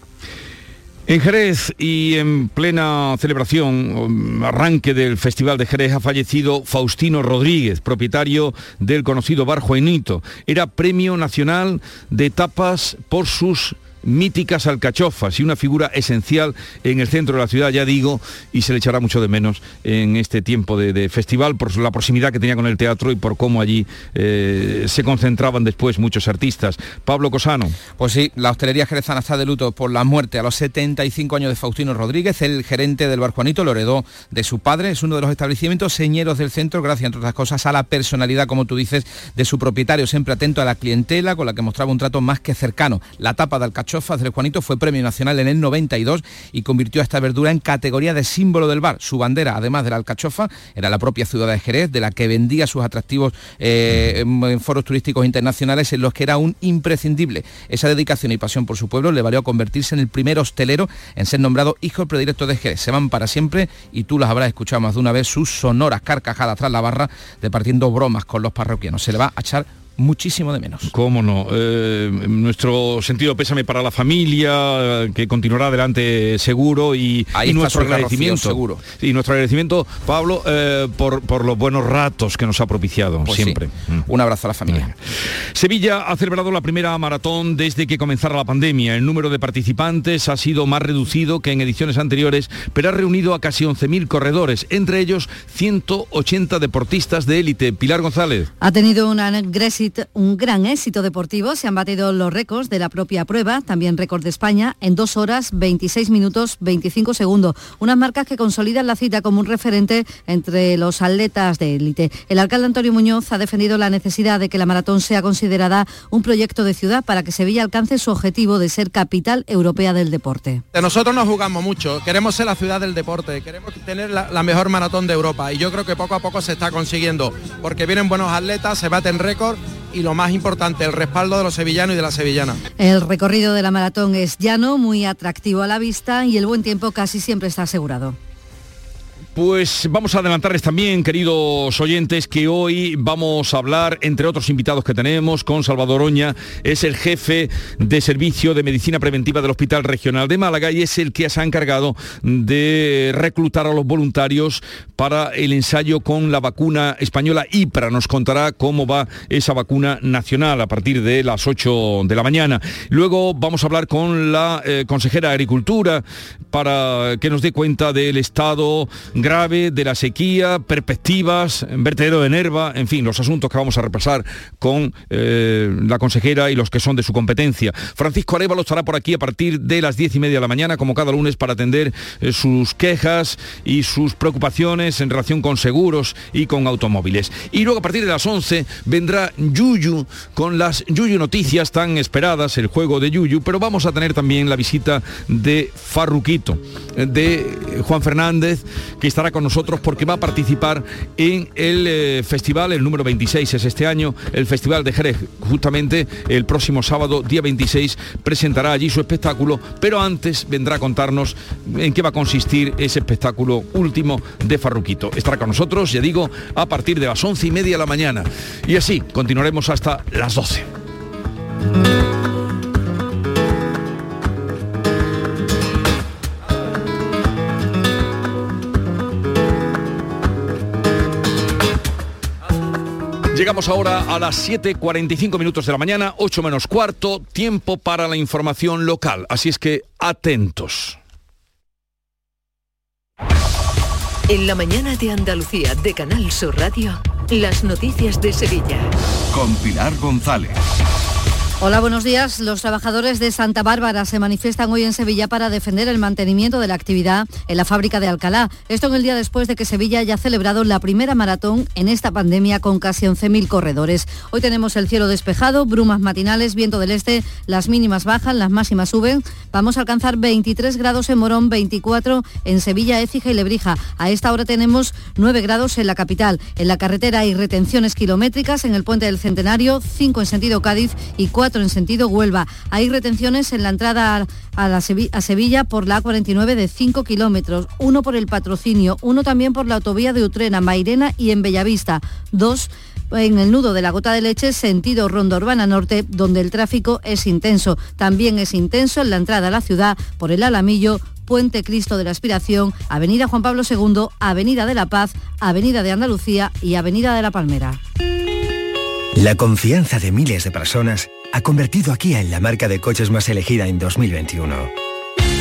En Jerez y en plena celebración, um, arranque del Festival de Jerez, ha fallecido Faustino Rodríguez, propietario del conocido Bar Juanito. Era Premio Nacional de Tapas por sus míticas alcachofas y una figura esencial en el centro de la ciudad, ya digo, y se le echará mucho de menos en este tiempo de, festival por la proximidad que tenía con el teatro y por cómo allí eh, se concentraban después muchos artistas. Pablo Cosano. Pues sí, la hostelería jerezana está de luto por la muerte a los 75 años de Faustino Rodríguez, el gerente del Bar Juanito, lo heredó de su padre, es uno de los establecimientos señeros del centro, gracias, entre otras cosas, a la personalidad, como tú dices, de su propietario, siempre atento a la clientela, con la que mostraba un trato más que cercano. La tapa de alcachofa alcachofas del Juanito fue premio nacional en el 92 y convirtió a esta verdura en categoría de símbolo del bar. Su bandera, además de la alcachofa, era la propia ciudad de Jerez, de la que vendía sus atractivos eh, en foros turísticos internacionales en los que era un imprescindible. Esa dedicación y pasión por su pueblo le valió a convertirse en el primer hostelero en ser nombrado hijo predilecto de Jerez. Se van para siempre y tú las habrás escuchado más de una vez sus sonoras carcajadas tras la barra, departiendo bromas con los parroquianos. Se le va a echar muchísimo de menos. Cómo no. Eh, nuestro sentido pésame para la familia, que continuará adelante seguro y, nuestro agradecimiento. Seguro. Y nuestro agradecimiento, Pablo, eh, por, por, los buenos ratos que nos ha propiciado pues siempre. Mm. Un abrazo a la familia. Sevilla ha celebrado la primera maratón desde que comenzara la pandemia. El número de participantes ha sido más reducido que en ediciones anteriores, pero ha reunido a casi 11.000 corredores, entre ellos 180 deportistas de élite. Pilar González. Ha tenido una un gran éxito deportivo. Se han batido los récords de la propia prueba, también récord de España, en 2 horas 26 minutos 25 segundos. Unas marcas que consolidan la cita como un referente entre los atletas de élite. El alcalde Antonio Muñoz ha defendido la necesidad de que la maratón sea considerada un proyecto de ciudad para que Sevilla alcance su objetivo de ser capital europea del deporte. Nosotros nos jugamos mucho, queremos ser la ciudad del deporte, queremos tener la, la mejor maratón de Europa y yo creo que poco a poco se está consiguiendo porque vienen buenos atletas, se baten récord y lo más importante, el respaldo de los sevillanos y de la sevillana. El recorrido de la maratón es llano, muy atractivo a la vista y el buen tiempo casi siempre está asegurado. Pues vamos a adelantarles también, queridos oyentes, que hoy vamos a hablar, entre otros invitados que tenemos, con Salvador Oña, es el jefe de servicio de medicina preventiva del Hospital Regional de Málaga y es el que se ha encargado de reclutar a los voluntarios para el ensayo con la vacuna española IPRA. Nos contará cómo va esa vacuna nacional a partir de las 8 de la mañana. Luego vamos a hablar con la eh, consejera de Agricultura para que nos dé cuenta del estado grave de la sequía, perspectivas, vertedero de Nerva, en fin, los asuntos que vamos a repasar con eh, la consejera y los que son de su competencia. Francisco Arevalo estará por aquí a partir de las diez y media de la mañana, como cada lunes, para atender eh, sus quejas y sus preocupaciones en relación con seguros y con automóviles. Y luego a partir de las 11 vendrá Yuyu con las Yuyu Noticias tan esperadas, el juego de Yuyu, pero vamos a tener también la visita de Farruquito, de Juan Fernández, que estará con nosotros porque va a participar en el eh, festival, el número 26 es este año, el Festival de Jerez, justamente el próximo sábado, día 26, presentará allí su espectáculo, pero antes vendrá a contarnos en qué va a consistir ese espectáculo último de Farruquito. Estará con nosotros, ya digo, a partir de las once y media de la mañana. Y así continuaremos hasta las 12. Llegamos ahora a las 7.45 minutos de la mañana, 8 menos cuarto, tiempo para la información local. Así es que atentos. En la mañana de Andalucía de Canal Sur Radio, las noticias de Sevilla. Con Pilar González. Hola, buenos días. Los trabajadores de Santa Bárbara se manifiestan hoy en Sevilla para defender el mantenimiento de la actividad en la fábrica de Alcalá. Esto en el día después de que Sevilla haya celebrado la primera maratón en esta pandemia con casi 11.000 corredores. Hoy tenemos el cielo despejado, brumas matinales, viento del este, las mínimas bajan, las máximas suben. Vamos a alcanzar 23 grados en Morón, 24 en Sevilla, Écija y Lebrija. A esta hora tenemos 9 grados en la capital. En la carretera hay retenciones kilométricas en el puente del Centenario, 5 en sentido Cádiz y 4 en sentido Huelva. Hay retenciones en la entrada a, la a Sevilla por la A49 de 5 kilómetros, uno por el patrocinio, uno también por la autovía de Utrena, Mairena y en Bellavista, dos en el nudo de la gota de leche, sentido Ronda Urbana Norte, donde el tráfico es intenso. También es intenso en la entrada a la ciudad por el Alamillo, Puente Cristo de la Aspiración, Avenida Juan Pablo II, Avenida de la Paz, Avenida de Andalucía y Avenida de la Palmera. La confianza de miles de personas ha convertido a Kia en la marca de coches más elegida en 2021.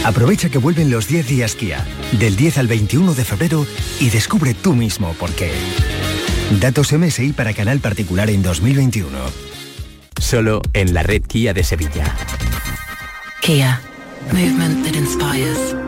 Aprovecha que vuelven los 10 días Kia, del 10 al 21 de febrero, y descubre tú mismo por qué. Datos MSI para canal particular en 2021. Solo en la red Kia de Sevilla. Kia. Movement that inspires.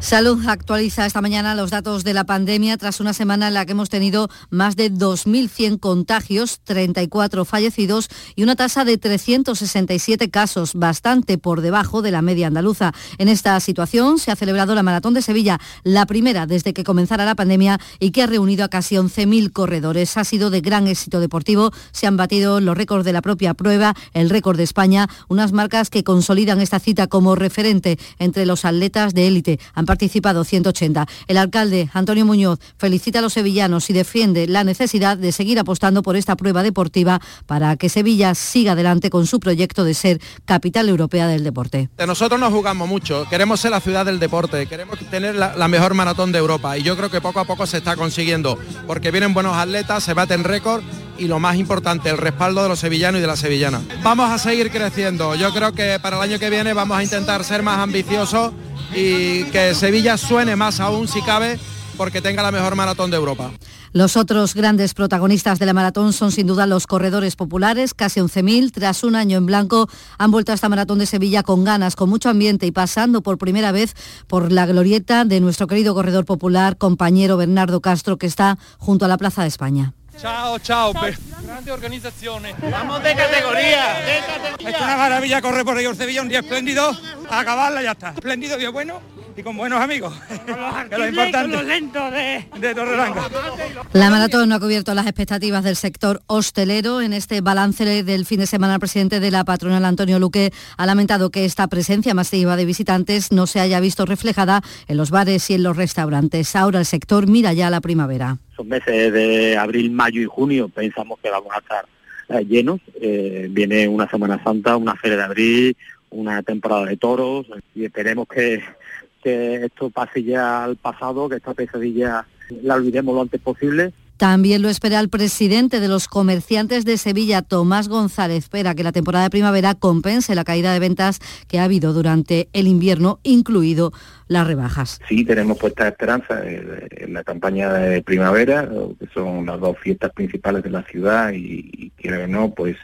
Salud actualiza esta mañana los datos de la pandemia tras una semana en la que hemos tenido más de 2.100 contagios, 34 fallecidos y una tasa de 367 casos, bastante por debajo de la media andaluza. En esta situación se ha celebrado la Maratón de Sevilla, la primera desde que comenzara la pandemia y que ha reunido a casi 11.000 corredores. Ha sido de gran éxito deportivo, se han batido los récords de la propia prueba, el récord de España, unas marcas que consolidan esta cita como referente entre los atletas de élite participado 180. El alcalde Antonio Muñoz felicita a los sevillanos y defiende la necesidad de seguir apostando por esta prueba deportiva para que Sevilla siga adelante con su proyecto de ser capital europea del deporte. De nosotros nos jugamos mucho, queremos ser la ciudad del deporte, queremos tener la, la mejor maratón de Europa y yo creo que poco a poco se está consiguiendo porque vienen buenos atletas, se baten récord y lo más importante, el respaldo de los sevillanos y de la sevillana. Vamos a seguir creciendo, yo creo que para el año que viene vamos a intentar ser más ambiciosos y que Sevilla suene más aún si cabe porque tenga la mejor maratón de Europa. Los otros grandes protagonistas de la maratón son sin duda los corredores populares, casi 11.000. Tras un año en blanco han vuelto a esta maratón de Sevilla con ganas, con mucho ambiente y pasando por primera vez por la glorieta de nuestro querido corredor popular, compañero Bernardo Castro, que está junto a la Plaza de España. Chao, chao. Grande organización. Vamos de categoría, de categoría. Es una maravilla correr por el Sevilla, un día espléndido, a acabarla ya está. Espléndido, día bueno y con buenos amigos. *laughs* que lo importante. Con lento de, de. La maratón no ha cubierto las expectativas del sector hostelero. En este balance del fin de semana, el presidente de la patronal, Antonio Luque, ha lamentado que esta presencia masiva de visitantes no se haya visto reflejada en los bares y en los restaurantes. Ahora el sector mira ya la primavera. Son meses de abril, mayo y junio. Pensamos que vamos a estar eh, llenos. Eh, viene una Semana Santa, una Feria de Abril, una temporada de toros y esperemos que, que esto pase ya al pasado, que esta pesadilla la olvidemos lo antes posible también lo espera el presidente de los comerciantes de Sevilla, Tomás González. Espera que la temporada de primavera compense la caída de ventas que ha habido durante el invierno, incluido las rebajas. Sí, tenemos puesta esperanza en la campaña de primavera, que son las dos fiestas principales de la ciudad y, que no, pues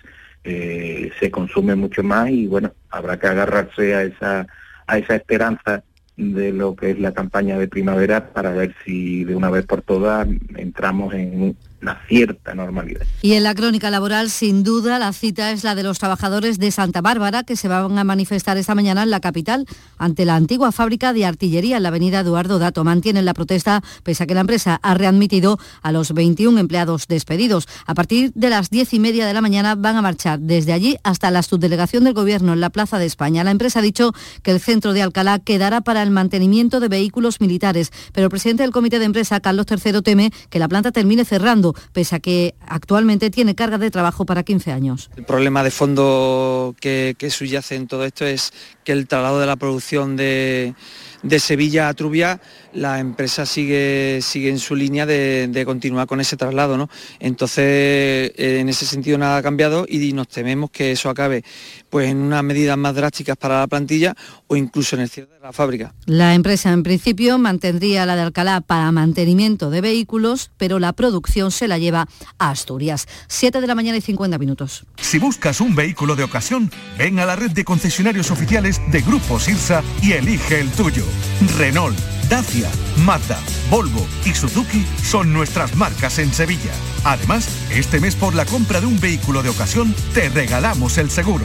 eh, se consume mucho más y bueno, habrá que agarrarse a esa, a esa esperanza de lo que es la campaña de primavera para ver si de una vez por todas entramos en una cierta normalidad. Y en la crónica laboral, sin duda, la cita es la de los trabajadores de Santa Bárbara que se van a manifestar esta mañana en la capital ante la antigua fábrica de artillería en la avenida Eduardo Dato. Mantienen la protesta pese a que la empresa ha readmitido a los 21 empleados despedidos. A partir de las 10 y media de la mañana van a marchar desde allí hasta la subdelegación del Gobierno en la Plaza de España. La empresa ha dicho que el centro de Alcalá quedará para el mantenimiento de vehículos militares, pero el presidente del comité de empresa, Carlos III, teme que la planta termine cerrando pese a que actualmente tiene carga de trabajo para 15 años. El problema de fondo que, que subyace en todo esto es que el traslado de la producción de, de Sevilla a Trubia, la empresa sigue, sigue en su línea de, continuar con ese traslado. ¿no? Entonces, eh, en ese sentido nada ha cambiado y nos tememos que eso acabe pues, en unas medidas más drásticas para la plantilla o incluso en el cierre de la fábrica. La empresa en principio mantendría la de Alcalá para mantenimiento de vehículos, pero la producción se la lleva a Asturias. 7 de la mañana y 50 minutos. Si buscas un vehículo de ocasión, ven a la red de concesionarios oficiales de Grupo Sirsa y elige el tuyo. Renault, Dacia, Mazda, Volvo y Suzuki son nuestras marcas en Sevilla. Además, este mes por la compra de un vehículo de ocasión te regalamos el seguro.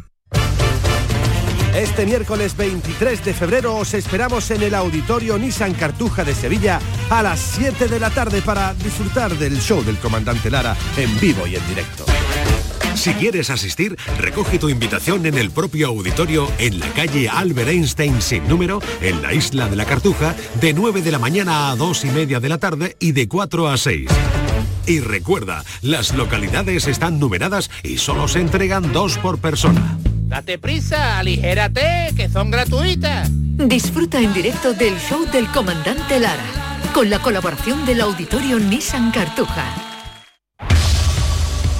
Este miércoles 23 de febrero os esperamos en el Auditorio Nissan Cartuja de Sevilla a las 7 de la tarde para disfrutar del show del comandante Lara en vivo y en directo. Si quieres asistir, recoge tu invitación en el propio auditorio en la calle Albert Einstein sin número, en la isla de la Cartuja, de 9 de la mañana a 2 y media de la tarde y de 4 a 6. Y recuerda, las localidades están numeradas y solo se entregan dos por persona. Date prisa, aligérate, que son gratuitas. Disfruta en directo del show del comandante Lara, con la colaboración del auditorio Nissan Cartuja.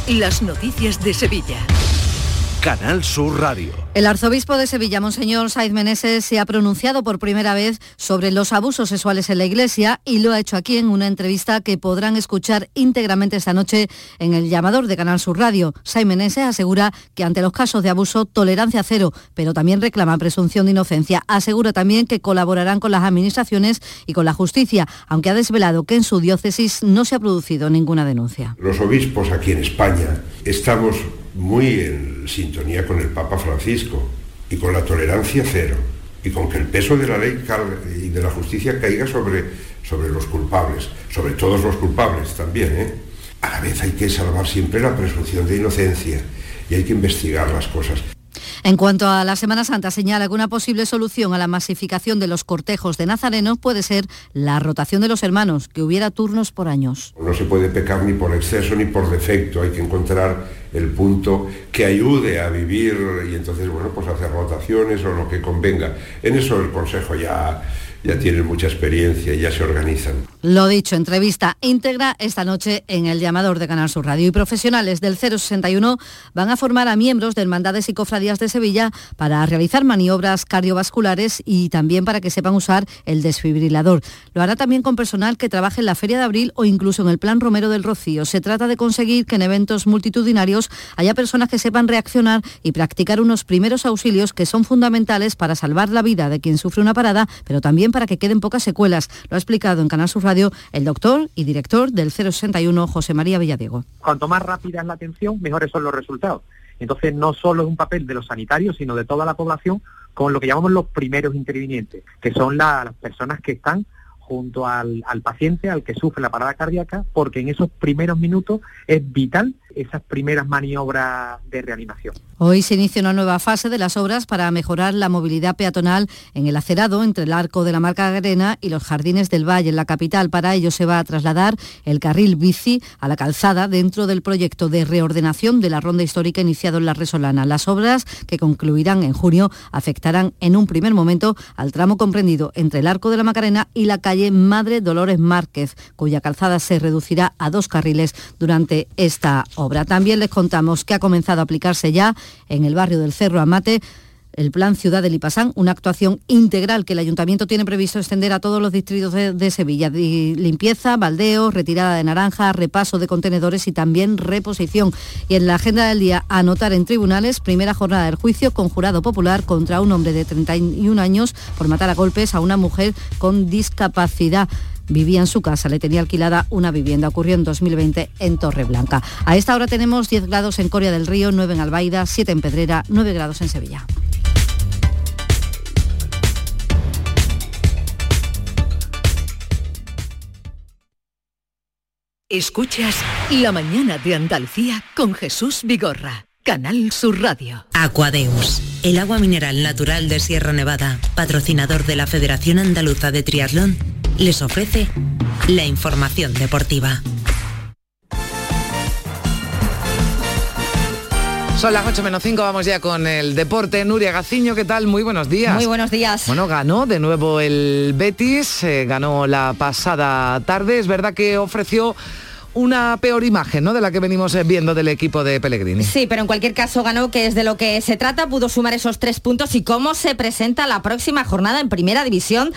Las noticias de Sevilla. Canal Sur Radio. El arzobispo de Sevilla, Monseñor Saiz Meneses, se ha pronunciado por primera vez sobre los abusos sexuales en la Iglesia y lo ha hecho aquí en una entrevista que podrán escuchar íntegramente esta noche en el llamador de Canal Sur Radio. Saiz Meneses asegura que ante los casos de abuso, tolerancia cero, pero también reclama presunción de inocencia. Asegura también que colaborarán con las administraciones y con la justicia, aunque ha desvelado que en su diócesis no se ha producido ninguna denuncia. Los obispos aquí en España estamos muy en sintonía con el Papa Francisco y con la tolerancia cero y con que el peso de la ley y de la justicia caiga sobre, sobre los culpables, sobre todos los culpables también. ¿eh? A la vez hay que salvar siempre la presunción de inocencia y hay que investigar las cosas. En cuanto a la Semana Santa, señala que una posible solución a la masificación de los cortejos de nazarenos puede ser la rotación de los hermanos, que hubiera turnos por años. No se puede pecar ni por exceso ni por defecto, hay que encontrar el punto que ayude a vivir y entonces, bueno, pues hacer rotaciones o lo que convenga. En eso el Consejo ya ya tienen mucha experiencia y ya se organizan. Lo dicho, entrevista íntegra esta noche en el llamador de Canal Sur Radio. Y profesionales del 061 van a formar a miembros del Mandades y Cofradías de Sevilla para realizar maniobras cardiovasculares y también para que sepan usar el desfibrilador. Lo hará también con personal que trabaje en la Feria de Abril o incluso en el Plan Romero del Rocío. Se trata de conseguir que en eventos multitudinarios haya personas que sepan reaccionar y practicar unos primeros auxilios que son fundamentales para salvar la vida de quien sufre una parada, pero también para que queden pocas secuelas. Lo ha explicado en Canal Sur Radio el doctor y director del 061, José María Villadiego. Cuanto más rápida es la atención, mejores son los resultados. Entonces no solo es un papel de los sanitarios, sino de toda la población con lo que llamamos los primeros intervinientes, que son las personas que están junto al, al, paciente, al que sufre la parada cardíaca, porque en esos primeros minutos es vital esas primeras maniobras de reanimación. Hoy se inicia una nueva fase de las obras para mejorar la movilidad peatonal en el acerado entre el arco de la Marca Arena y los jardines del Valle en la capital. Para ello se va a trasladar el carril bici a la calzada dentro del proyecto de reordenación de la ronda histórica iniciado en la Resolana. Las obras, que concluirán en junio, afectarán en un primer momento al tramo comprendido entre el arco de la Macarena y la calle Madre Dolores Márquez, cuya calzada se reducirá a dos carriles durante esta obra. También les contamos que ha comenzado a aplicarse ya en el barrio del Cerro Amate el Plan Ciudad de Lipasán, una actuación integral que el Ayuntamiento tiene previsto extender a todos los distritos de, Sevilla. Limpieza, baldeo, retirada de naranja, repaso de contenedores y también reposición. Y en la agenda del día, anotar en tribunales, primera jornada del juicio con jurado popular contra un hombre de 31 años por matar a golpes a una mujer con discapacidad vivía en su casa, le tenía alquilada una vivienda. Ocurrió en 2020 en Torreblanca. A esta hora tenemos 10 grados en Coria del Río, 9 en Albaida, 7 en Pedrera, 9 grados en Sevilla. Escuchas La mañana de Andalucía con Jesús Vigorra. Canal Sur Radio. Aquadeus, el agua mineral natural de Sierra Nevada, patrocinador de la Federación Andaluza de Triatlón les ofrece la información deportiva. Son las 8 menos 5, vamos ya con el deporte. Nuria Gaciño, ¿qué tal? Muy buenos días. Muy buenos días. Bueno, ganó de nuevo el Betis, eh, ganó la pasada tarde. Es verdad que ofreció una peor imagen ¿no? de la que venimos eh, viendo del equipo de Pellegrini. Sí, pero en cualquier caso ganó, que es de lo que se trata, pudo sumar esos tres puntos y cómo se presenta la próxima jornada en Primera División,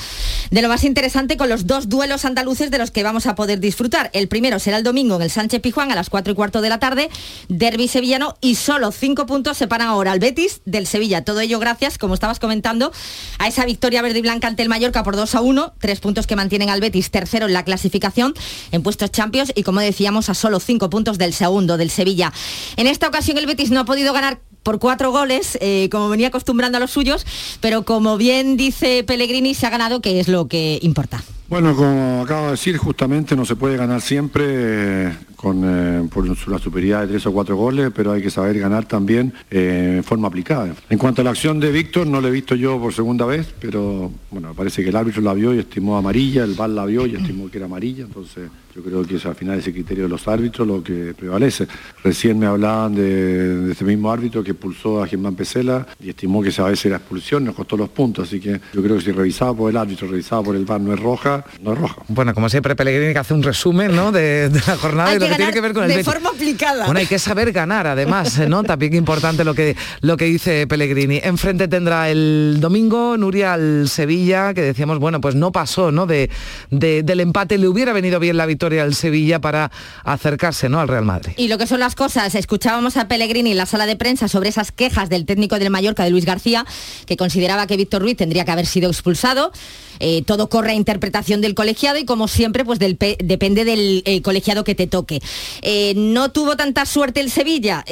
de lo más interesante con los dos duelos andaluces de los que vamos a poder disfrutar. El primero será el domingo en el Sánchez Pijuán a las 4 y cuarto de la tarde, derby sevillano y solo cinco puntos separan ahora al Betis del Sevilla. Todo ello gracias, como estabas comentando, a esa victoria verde y blanca ante el Mallorca por 2 a 1, tres puntos que mantienen al Betis tercero en la clasificación en puestos champions y como decíamos, a solo cinco puntos del segundo, del Sevilla. En esta ocasión el Betis no ha podido ganar por cuatro goles, eh, como venía acostumbrando a los suyos, pero como bien dice Pellegrini, se ha ganado, que es lo que importa. Bueno, como acabo de decir, justamente no se puede ganar siempre eh, con, eh, por la superioridad de tres o cuatro goles, pero hay que saber ganar también en forma aplicada. En cuanto a la acción de Víctor, no la he visto yo por segunda vez, pero bueno, parece que el árbitro la vio y estimó amarilla, el VAR la vio y estimó que era amarilla, entonces yo creo que es al final ese criterio de los árbitros lo que prevalece. Recién me hablaban de, ese mismo árbitro que expulsó a Germán Pesela y estimó que esa vez era expulsión, nos costó los puntos, así que yo creo que si revisado por el árbitro, revisado por el VAR no es roja, no es roja. Bueno, como siempre Pellegrini que hace un resumen ¿no? de, la jornada y lo que tiene que ver con el De forma aplicada. Bueno, hay que saber ganar además, ¿no? También importante lo que, lo que dice Pellegrini. Enfrente tendrá el domingo Nuria al Sevilla, que decíamos, bueno, pues no pasó, ¿no? De, del empate, le hubiera venido bien la victoria al Sevilla para acercarse ¿no? al Real Madrid. Y lo que son las cosas, escuchábamos a Pellegrini en la sala de prensa sobre esas quejas del técnico del Mallorca, de Luis García, que consideraba que Víctor Ruiz tendría que haber sido expulsado. Eh, todo corre a interpretación del colegiado y como siempre, pues depende del eh, colegiado que te toque. Eh, no tuvo tanta suerte el Sevilla,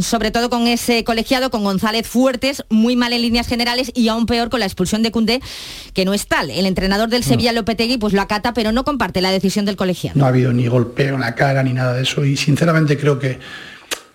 sobre todo con ese colegiado, con González Fuertes, muy mal en líneas generales y aún peor con la expulsión de Cundé, que no es tal. El entrenador del Sevilla, Lopetegui, pues lo acata, pero no comparte la decisión del colegiado. No ha habido ni golpeo en la cara ni nada de eso y sinceramente creo que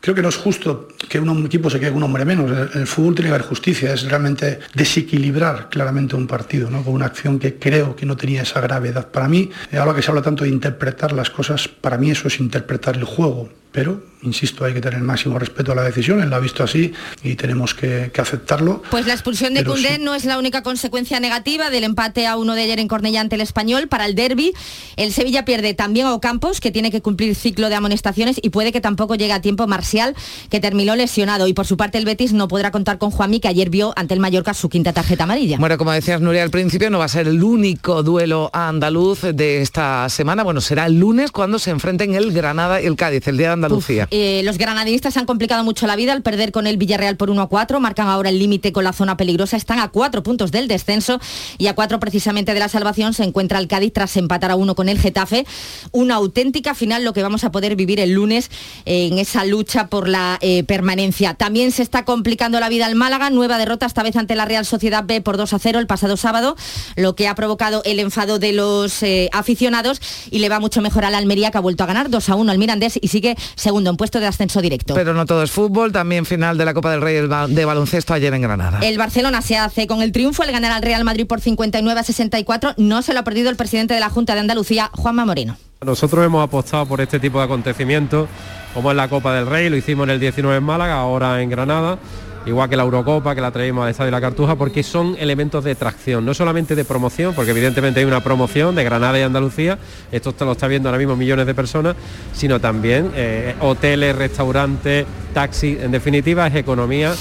Creo que no es justo que un equipo se quede con un hombre menos. En el fútbol tiene que haber justicia, es realmente desequilibrar claramente un partido, ¿no? con una acción que creo que no tenía esa gravedad. Para mí, ahora que se habla tanto de interpretar las cosas, para mí eso es interpretar el juego pero, insisto, hay que tener el máximo respeto a la decisión, él la ha visto así y tenemos que, aceptarlo. Pues la expulsión de Cundé no es la única consecuencia negativa del empate a uno de ayer en Cornellá ante el Español. Para el derby, el Sevilla pierde también a Ocampos, que tiene que cumplir ciclo de amonestaciones y puede que tampoco llegue a tiempo Marcial, que terminó lesionado. Y por su parte el Betis no podrá contar con Juanmi, que ayer vio ante el Mallorca su quinta tarjeta amarilla. Bueno, como decías Nuria al principio, no va a ser el único duelo andaluz de esta semana. Bueno, será el lunes cuando se enfrenten el Granada y el Cádiz, el día de Andalucía. eh, los granadinistas han complicado mucho la vida al perder con el Villarreal por 1 a 4, marcan ahora el límite con la zona peligrosa, están a cuatro puntos del descenso y a cuatro precisamente de la salvación se encuentra el Cádiz tras empatar a uno con el Getafe. Una auténtica final lo que vamos a poder vivir el lunes en esa lucha por la eh, permanencia. También se está complicando la vida al Málaga, nueva derrota esta vez ante la Real Sociedad B por 2 a 0 el pasado sábado, lo que ha provocado el enfado de los eh, aficionados y le va mucho mejor a la Almería que ha vuelto a ganar 2 a 1 al Mirandés y sigue segundo en puesto de ascenso directo. Pero no todo es fútbol, también final de la Copa del Rey de baloncesto ayer en Granada. El Barcelona se hace con el triunfo al ganar al Real Madrid por 59 a 64. No se lo ha perdido el presidente de la Junta de Andalucía, Juanma Moreno. Nosotros hemos apostado por este tipo de acontecimientos, como es la Copa del Rey, lo hicimos en el 19 en Málaga, ahora en Granada igual que la Eurocopa, que la traemos al Estadio de la Cartuja, porque son elementos de tracción, no solamente de promoción, porque evidentemente hay una promoción de Granada y Andalucía, esto lo está viendo ahora mismo millones de personas, sino también eh, hoteles, restaurantes, taxis, en definitiva es economía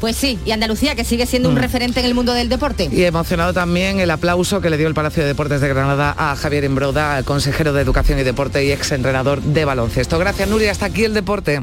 pues sí, y Andalucía, que sigue siendo un mm. referente en el mundo del deporte. Y emocionado también el aplauso que le dio el Palacio de Deportes de Granada a Javier Imbroda, consejero de Educación y Deporte y ex entrenador de baloncesto. Gracias, Nuria. Hasta aquí el deporte.